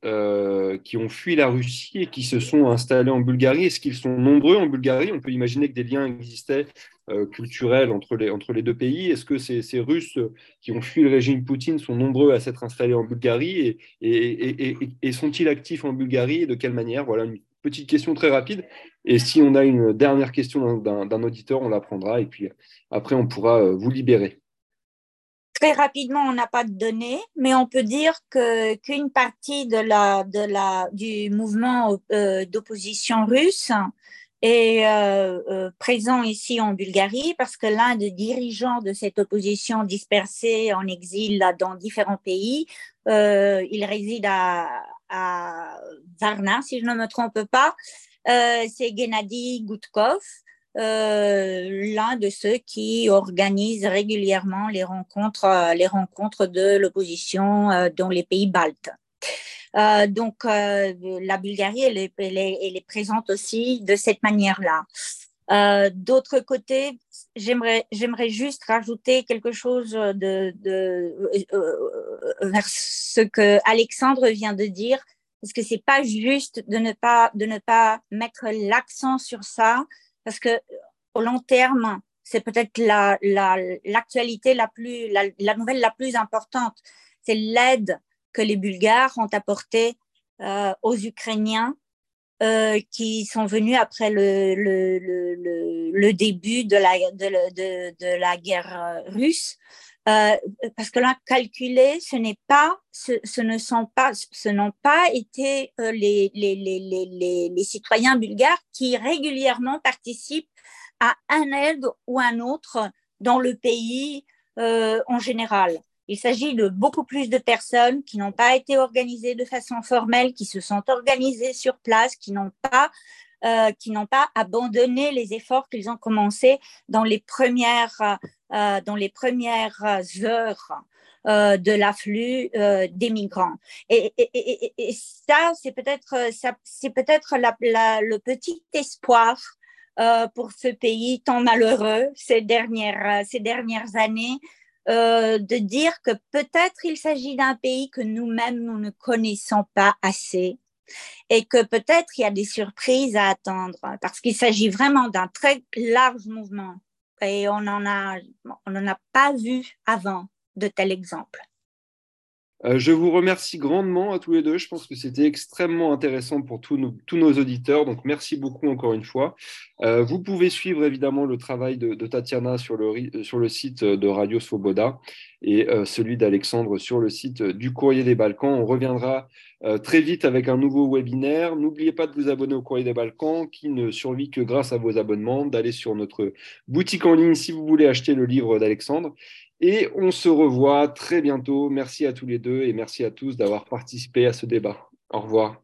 qui ont fui la Russie et qui se sont installés en Bulgarie? Est-ce qu'ils sont nombreux en Bulgarie? On peut imaginer que des liens existaient euh, culturels entre les, entre les deux pays Est-ce que ces, ces, Russes qui ont fui le régime Poutine sont nombreux à s'être installés en Bulgarie et, et, et, sont-ils actifs en Bulgarie et de quelle manière? Voilà une petite question très rapide. Et si on a une dernière question d'un auditeur, on la prendra et puis après on pourra euh, vous libérer. Très rapidement, on n'a pas de données, mais on peut dire que qu'une partie de la, de la, du mouvement euh, d'opposition russe est euh, euh, présent ici en Bulgarie parce que l'un des dirigeants de cette opposition dispersée en exil dans différents pays, euh, il réside à, à, Varna, si je ne me trompe pas, c'est Gennady Goutkov. l'un de ceux qui organise régulièrement les rencontres, les rencontres de l'opposition dans les pays baltes. Euh, donc, euh, la Bulgarie, elle est, elle, est, présente aussi de cette manière-là. Euh, D'autre côté, j'aimerais, juste rajouter quelque chose de, de euh, vers ce que Alexandre vient de dire, parce que c'est pas juste de ne pas de ne pas mettre l'accent sur ça, parce que au long terme, c'est peut-être la, la, l'actualité la plus la, la nouvelle la plus importante, c'est l'aide que les Bulgares ont apporté euh, aux Ukrainiens euh, qui sont venus après le, début de la, guerre russe. Euh, parce que là, calculé, ce n'est pas, ce, ne sont pas, ce n'ont pas été les, les, citoyens bulgares qui régulièrement participent à un aide ou un autre dans le pays en général. Il s'agit de beaucoup plus de personnes qui n'ont pas été organisées de façon formelle, qui se sont organisées sur place, qui n'ont pas euh, qui n'ont pas abandonné les efforts qu'ils ont commencés dans les premières euh, dans les premières heures euh, de l'afflux euh, des migrants. Et, et, et, et ça, c'est peut-être c'est peut-être la, la, le petit espoir euh, pour ce pays tant malheureux ces dernières ces dernières années euh, de dire que peut-être il s'agit d'un pays que nous-mêmes, nous ne connaissons pas assez et que peut-être il y a des surprises à attendre parce qu'il s'agit vraiment d'un très large mouvement et on n'en a, on a pas vu avant de tels exemples. Euh, je vous remercie grandement à tous les deux. Je pense que c'était extrêmement intéressant pour tous nos, auditeurs. Donc, merci beaucoup encore une fois. Euh, vous pouvez suivre évidemment le travail de, Tatiana sur le, site de Radio Svoboda et euh, celui d'Alexandre sur le site du Courrier des Balkans. On reviendra très vite avec un nouveau webinaire. N'oubliez pas de vous abonner au Courrier des Balkans qui ne survit que grâce à vos abonnements, d'aller sur notre boutique en ligne si vous voulez acheter le livre d'Alexandre et on se revoit très bientôt. Merci à tous les deux et merci à tous d'avoir participé à ce débat. Au revoir.